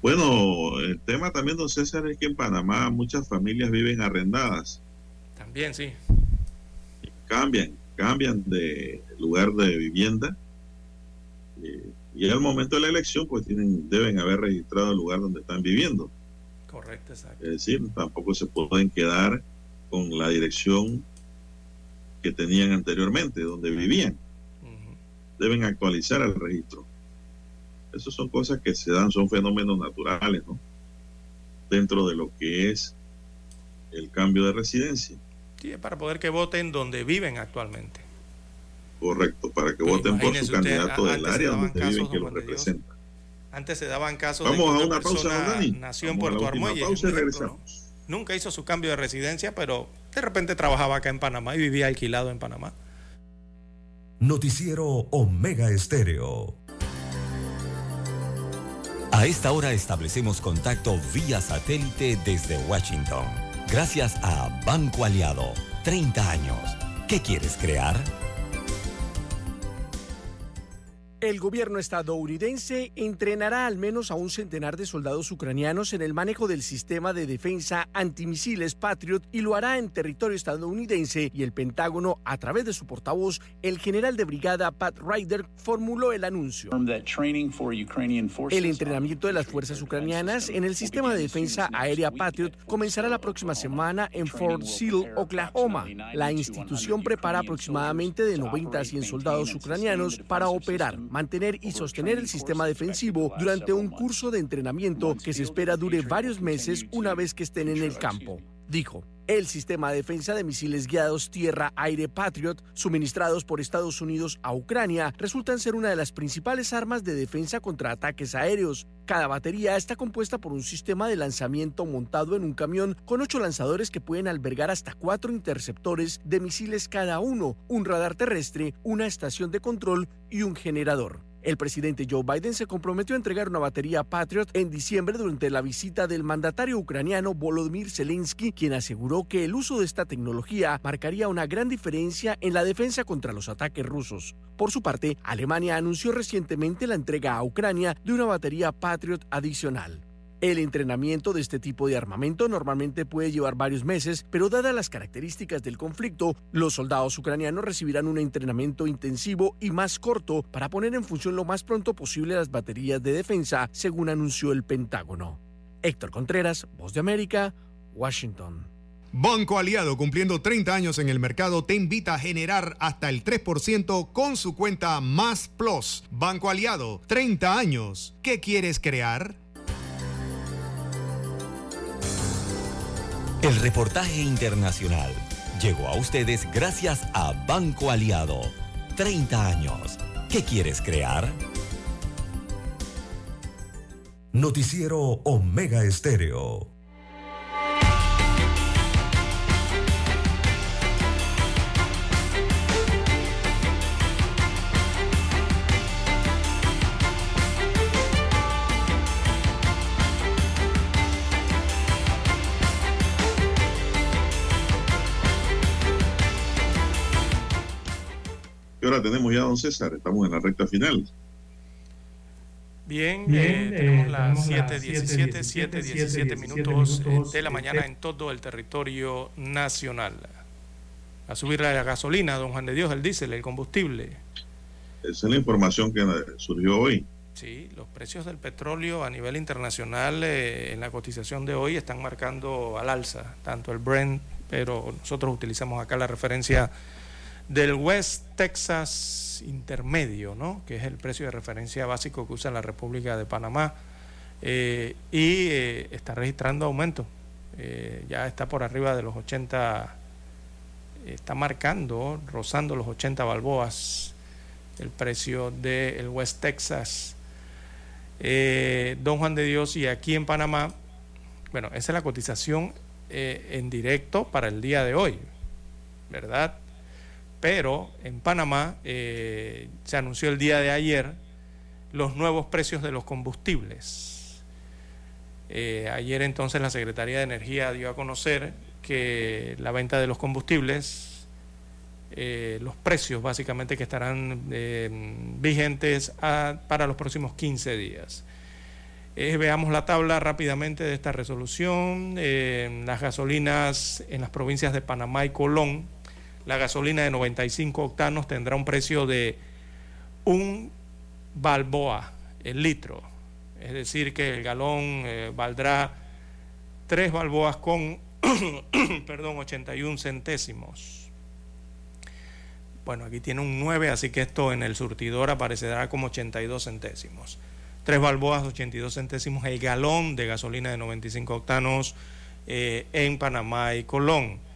Bueno, el tema también, don César, es que en Panamá muchas familias viven arrendadas.
También, sí.
cambian, cambian de lugar de vivienda y al momento de la elección, pues tienen, deben haber registrado el lugar donde están viviendo.
Correcto, exacto.
Es decir, tampoco se pueden quedar con la dirección que tenían anteriormente, donde vivían. Deben actualizar el registro. Esas son cosas que se dan, son fenómenos naturales, ¿no? Dentro de lo que es el cambio de residencia.
Sí, para poder que voten donde viven actualmente.
Correcto, para que voten por su candidato del área donde viven que lo representa.
Antes se daban casos
Vamos de que a una, pausa,
nació en Puerto Armuelle. Nunca hizo su cambio de residencia, pero de repente trabajaba acá en Panamá y vivía alquilado en Panamá.
Noticiero Omega Estéreo.
A esta hora establecemos contacto vía satélite desde Washington. Gracias a Banco Aliado. 30 años. ¿Qué quieres crear?
El gobierno estadounidense entrenará al menos a un centenar de soldados ucranianos en el manejo del sistema de defensa antimisiles Patriot y lo hará en territorio estadounidense y el Pentágono, a través de su portavoz, el general de brigada Pat Ryder, formuló el anuncio. El entrenamiento de las fuerzas ucranianas en el sistema de defensa aérea Patriot comenzará la próxima semana en Fort Sill, Oklahoma. La institución prepara aproximadamente de 90 a 100 soldados ucranianos para operar mantener y sostener el sistema defensivo durante un curso de entrenamiento que se espera dure varios meses una vez que estén en el campo, dijo. El sistema de defensa de misiles guiados tierra-aire Patriot, suministrados por Estados Unidos a Ucrania, resultan ser una de las principales armas de defensa contra ataques aéreos. Cada batería está compuesta por un sistema de lanzamiento montado en un camión con ocho lanzadores que pueden albergar hasta cuatro interceptores de misiles cada uno, un radar terrestre, una estación de control y un generador. El presidente Joe Biden se comprometió a entregar una batería Patriot en diciembre durante la visita del mandatario ucraniano Volodymyr Zelensky, quien aseguró que el uso de esta tecnología marcaría una gran diferencia en la defensa contra los ataques rusos. Por su parte, Alemania anunció recientemente la entrega a Ucrania de una batería Patriot adicional. El entrenamiento de este tipo de armamento normalmente puede llevar varios meses, pero dadas las características del conflicto, los soldados ucranianos recibirán un entrenamiento intensivo y más corto para poner en función lo más pronto posible las baterías de defensa, según anunció el Pentágono. Héctor Contreras, Voz de América, Washington.
Banco Aliado, cumpliendo 30 años en el mercado, te invita a generar hasta el 3% con su cuenta Más Plus. Banco Aliado, 30 años. ¿Qué quieres crear?
El reportaje internacional llegó a ustedes gracias a Banco Aliado. 30 años. ¿Qué quieres crear?
Noticiero Omega Estéreo.
Hora tenemos ya, don César? Estamos en la recta final.
Bien, eh, tenemos las 7.17, 7.17 minutos eh, de la mañana en todo el territorio nacional. A subir la gasolina, don Juan de Dios, el diésel, el combustible.
Esa es la información que surgió hoy.
Sí, los precios del petróleo a nivel internacional eh, en la cotización de hoy están marcando al alza, tanto el Brent, pero nosotros utilizamos acá la referencia del West Texas intermedio, ¿no? que es el precio de referencia básico que usa la República de Panamá, eh, y eh, está registrando aumento. Eh, ya está por arriba de los 80, está marcando, rozando los 80 balboas el precio del West Texas. Don Juan de Dios, y aquí en Panamá, bueno, esa es la cotización en directo para el día de hoy, ¿verdad? Pero en Panamá eh, se anunció el día de ayer los nuevos precios de los combustibles. Eh, ayer entonces la Secretaría de Energía dio a conocer que la venta de los combustibles, eh, los precios básicamente que estarán vigentes para los próximos 15 días. veamos la tabla rápidamente de esta resolución. las gasolinas en las provincias de Panamá y Colón la gasolina de 95 octanos tendrá un precio de un balboa el litro. Es decir, que el galón eh, valdrá 3 balboas con, *coughs* perdón, 81 centésimos. Bueno, aquí tiene un 9, así que esto en el surtidor aparecerá como 82 centésimos. 3 balboas, 82 centésimos el galón de gasolina de 95 octanos eh, en Panamá y Colón.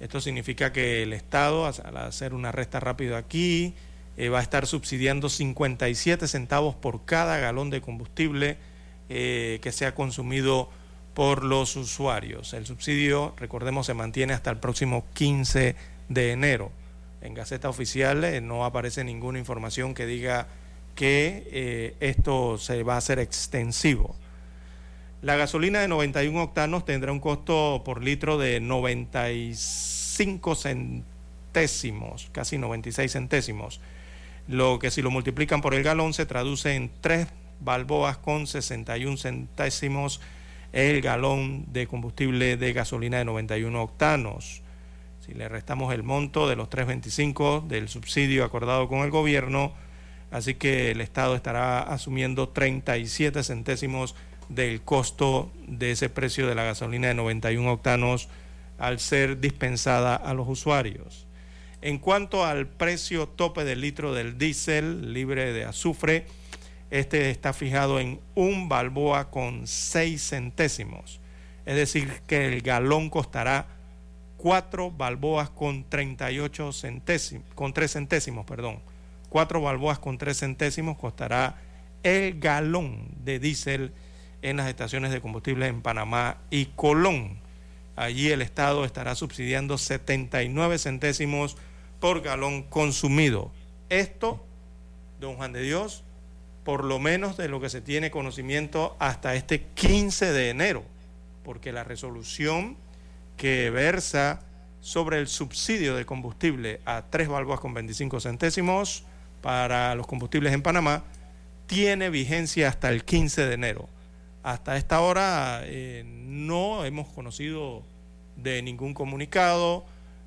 Esto significa que el Estado, al hacer una resta rápida aquí, eh, va a estar subsidiando 57 centavos por cada galón de combustible eh, que sea consumido por los usuarios. El subsidio, recordemos, se mantiene hasta el próximo 15 de enero. En Gaceta Oficial eh, no aparece ninguna información que diga que esto se va a hacer extensivo. La gasolina de 91 octanos tendrá un costo por litro de 95 centésimos, casi 96 centésimos, lo que si lo multiplican por el galón se traduce en 3 balboas con 61 centésimos el galón de combustible de gasolina de 91 octanos. Si le restamos el monto de los 3.25 del subsidio acordado con el gobierno, así que el Estado estará asumiendo 37 centésimos del costo de ese precio de la gasolina de 91 octanos al ser dispensada a los usuarios. En cuanto al precio tope del litro del diésel libre de azufre, este está fijado en un balboa con 6 centésimos. Es decir, que el galón costará 4 balboas con 38 centésimos, con 3 centésimos, perdón. 4 balboas con 3 centésimos costará el galón de diésel en las estaciones de combustible en Panamá y Colón. Allí el Estado estará subsidiando 79 centésimos por galón consumido. Esto, don Juan de Dios, por lo menos de lo que se tiene conocimiento hasta este 15 de enero, porque la resolución que versa sobre el subsidio de combustible a 3 balboas con 25 centésimos para los combustibles en Panamá tiene vigencia hasta el 15 de enero hasta esta hora eh, no hemos conocido de ningún comunicado,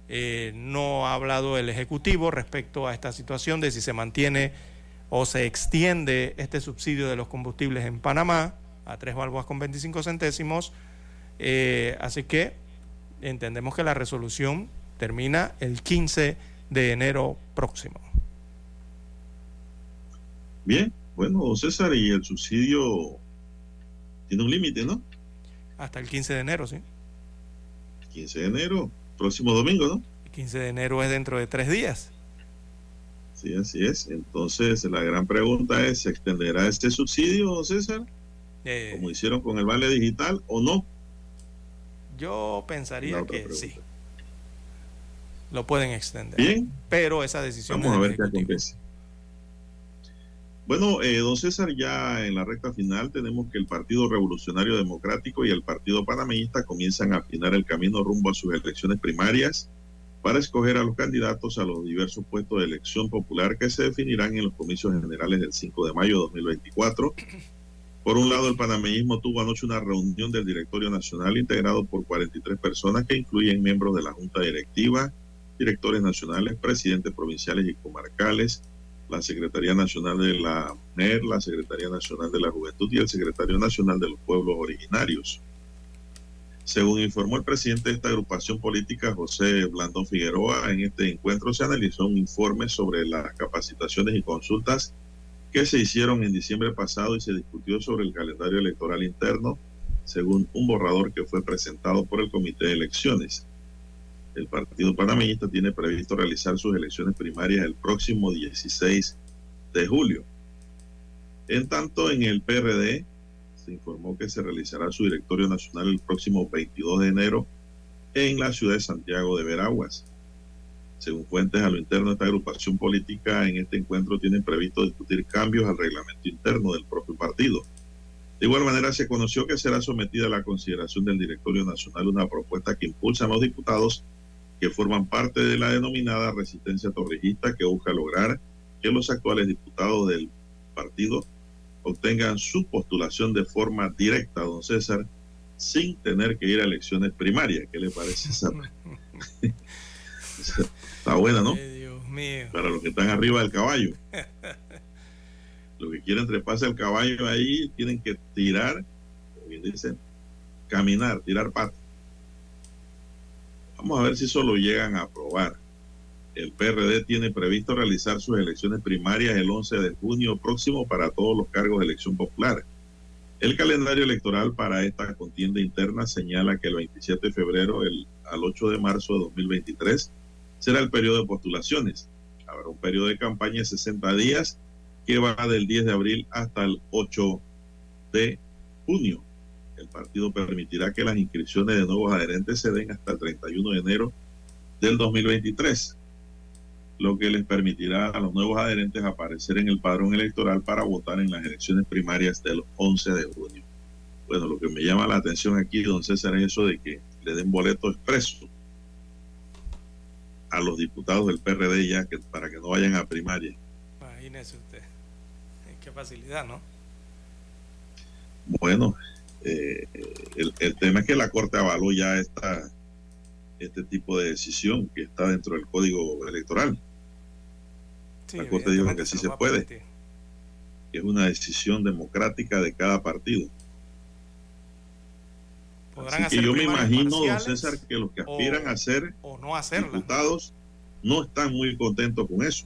eh, no ha hablado el Ejecutivo respecto a esta situación de si se mantiene o se extiende este subsidio de los combustibles en Panamá a tres balboas con 25 centésimos. Eh, así que entendemos que la resolución termina el 15 de enero próximo.
Bien, bueno, César, y el subsidio tiene un límite, ¿no?
Hasta el 15 de enero, sí.
15 de enero, próximo domingo, ¿no?
El 15 de enero es dentro de tres días.
Sí, así es. Entonces, la gran pregunta es, ¿se extenderá este subsidio, César?
Eh,
como hicieron con el vale digital o no?
Yo pensaría que sí. Lo pueden extender.
Bien.
Pero esa decisión
Vamos a ver qué acontece. Bueno, eh, don César, ya en la recta final tenemos que el Partido Revolucionario Democrático y el Partido Panameñista comienzan a afinar el camino rumbo a sus elecciones primarias para escoger a los candidatos a los diversos puestos de elección popular que se definirán en los comicios generales del 5 de mayo de 2024. Por un lado, el panameñismo tuvo anoche una reunión del Directorio Nacional integrado por 43 personas que incluyen miembros de la Junta Directiva, directores nacionales, presidentes provinciales y comarcales, la Secretaría Nacional de la Mujer, la Secretaría Nacional de la Juventud y el Secretario Nacional de los Pueblos Originarios. Según informó el presidente de esta agrupación política, José Blandón Figueroa, en este encuentro se analizó un informe sobre las capacitaciones y consultas que se hicieron en diciembre pasado y se discutió sobre el calendario electoral interno, según un borrador que fue presentado por el Comité de Elecciones. El Partido Panameñista tiene previsto realizar sus elecciones primarias el próximo 16 de julio. En tanto, en el PRD se informó que se realizará su directorio nacional el próximo 22 de enero en la ciudad de Santiago de Veraguas. Según fuentes a lo interno de esta agrupación política, en este encuentro tienen previsto discutir cambios al reglamento interno del propio partido. De igual manera, se conoció que será sometida a la consideración del directorio nacional una propuesta que impulsan los diputados que forman parte de la denominada resistencia torrijista que busca lograr que los actuales diputados del partido obtengan su postulación de forma directa, don César, sin tener que ir a elecciones primarias. ¿Qué le parece esa? *laughs* Está buena, ¿no?
Dios mío.
Para los que están arriba del caballo. *laughs* Los que quieren treparse al caballo ahí tienen que tirar, dicen, caminar, tirar patas. Vamos a ver si eso lo llegan a aprobar. El PRD tiene previsto realizar sus elecciones primarias el 11 de junio próximo para todos los cargos de elección popular. El calendario electoral para esta contienda interna señala que el 27 de febrero el, al 8 de marzo de 2023 será el periodo de postulaciones. Habrá un periodo de campaña de 60 días que va del 10 de abril hasta el 8 de junio. El partido permitirá que las inscripciones de nuevos adherentes se den hasta el 31 de enero del 2023, lo que les permitirá a los nuevos adherentes aparecer en el padrón electoral para votar en las elecciones primarias del 11 de junio. Bueno, lo que me llama la atención aquí, don César, es eso de que le den boleto expreso a los diputados del PRD ya que para que no vayan a primaria.
Imagínese usted. Qué facilidad, ¿no?
Bueno, eh, el, el, tema es que la Corte avaló ya esta, este tipo de decisión que está dentro del Código Electoral.
Sí,
la Corte dijo que sí se puede, que es una decisión democrática de cada partido. Así que yo me imagino, don César, que los que aspiran
o,
a ser
o no hacerla.
diputados no están muy contentos con eso.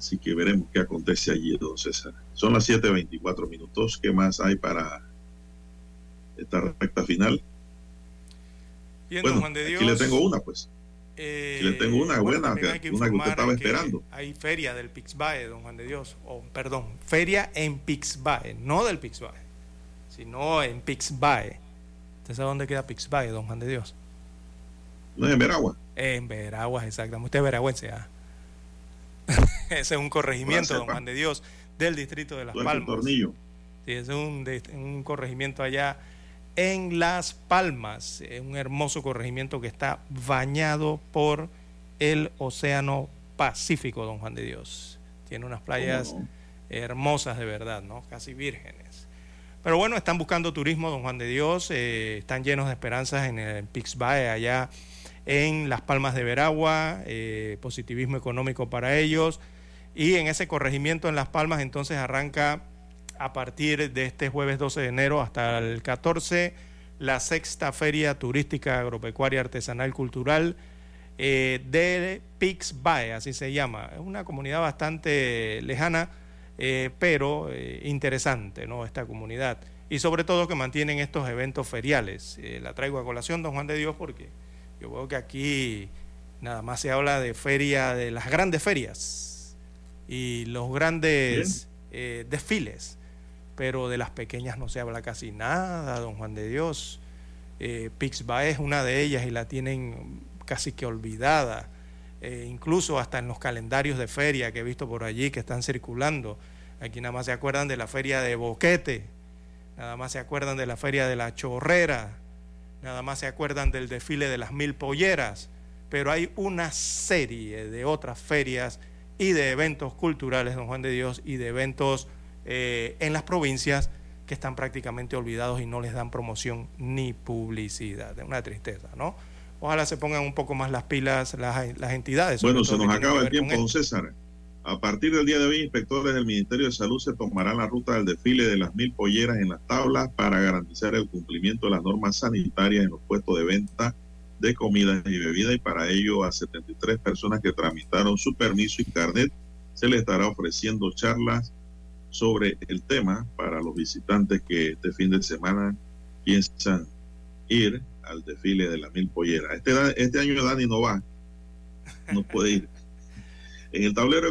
Así que veremos qué acontece allí, don César. Son las 7.24 minutos. ¿Qué más hay para esta recta final?
Bien,
bueno,
Juan de Dios,
aquí le tengo una, pues.
Eh,
aquí le tengo una
bueno,
buena, que,
que
una que usted estaba
que
esperando.
Hay feria del Pixbae, don Juan de Dios. O, perdón, feria en Pixbae. No del Pixbae, sino en Pixbae. ¿Usted sabe dónde queda Pixbae, don Juan de Dios?
No es en Veragua.
En Veraguas, exactamente. Usted es veragüense, ¿ah? *laughs* ese es un corregimiento, don Juan de Dios, del distrito de Las Palmas.
Tornillo.
Sí, ese es un, corregimiento allá en Las Palmas, es un hermoso corregimiento que está bañado por el Océano Pacífico, don Juan de Dios. tiene unas playas hermosas de verdad, ¿no? Casi vírgenes. Pero bueno, están buscando turismo, don Juan de Dios, eh, están llenos de esperanzas en el Pixbae, allá en Las Palmas de Veragua, eh, positivismo económico para ellos. Y en ese corregimiento en Las Palmas entonces arranca a partir de este jueves 12 de enero hasta el 14 la sexta feria turística agropecuaria artesanal cultural eh, de Pixbae, así se llama. Es una comunidad bastante lejana eh, pero interesante, ¿no? Esta comunidad. Y sobre todo que mantienen estos eventos feriales. La traigo a colación, don Juan de Dios, porque yo veo que aquí nada más se habla de feria, de las grandes ferias y los grandes desfiles, pero de las pequeñas no se habla casi nada, don Juan de Dios. Pixba es una de ellas y la tienen casi que olvidada. incluso hasta en los calendarios de feria que he visto por allí que están circulando, Aquí nada más se acuerdan de la feria de Boquete, nada más se acuerdan de la feria de la Chorrera, nada más se acuerdan del desfile de las mil polleras, pero hay una serie de otras ferias y de eventos culturales, don Juan de Dios, y de eventos eh, en las provincias que están prácticamente olvidados y no les dan promoción ni publicidad. Es una tristeza, ¿no? Ojalá se pongan un poco más las pilas las, las entidades.
Bueno, se nos acaba el tiempo, don César. A partir del día de hoy, inspectores del Ministerio de Salud se tomarán la ruta del desfile de las mil polleras en las tablas para garantizar el cumplimiento de las normas sanitarias en los puestos de venta de comidas y bebidas y para ello a 73 personas que tramitaron su permiso y carnet se les estará ofreciendo charlas sobre el tema para los visitantes que este fin de semana piensan ir al desfile de las mil polleras. Este, este año Dani no va, no puede ir. *laughs* En el tablero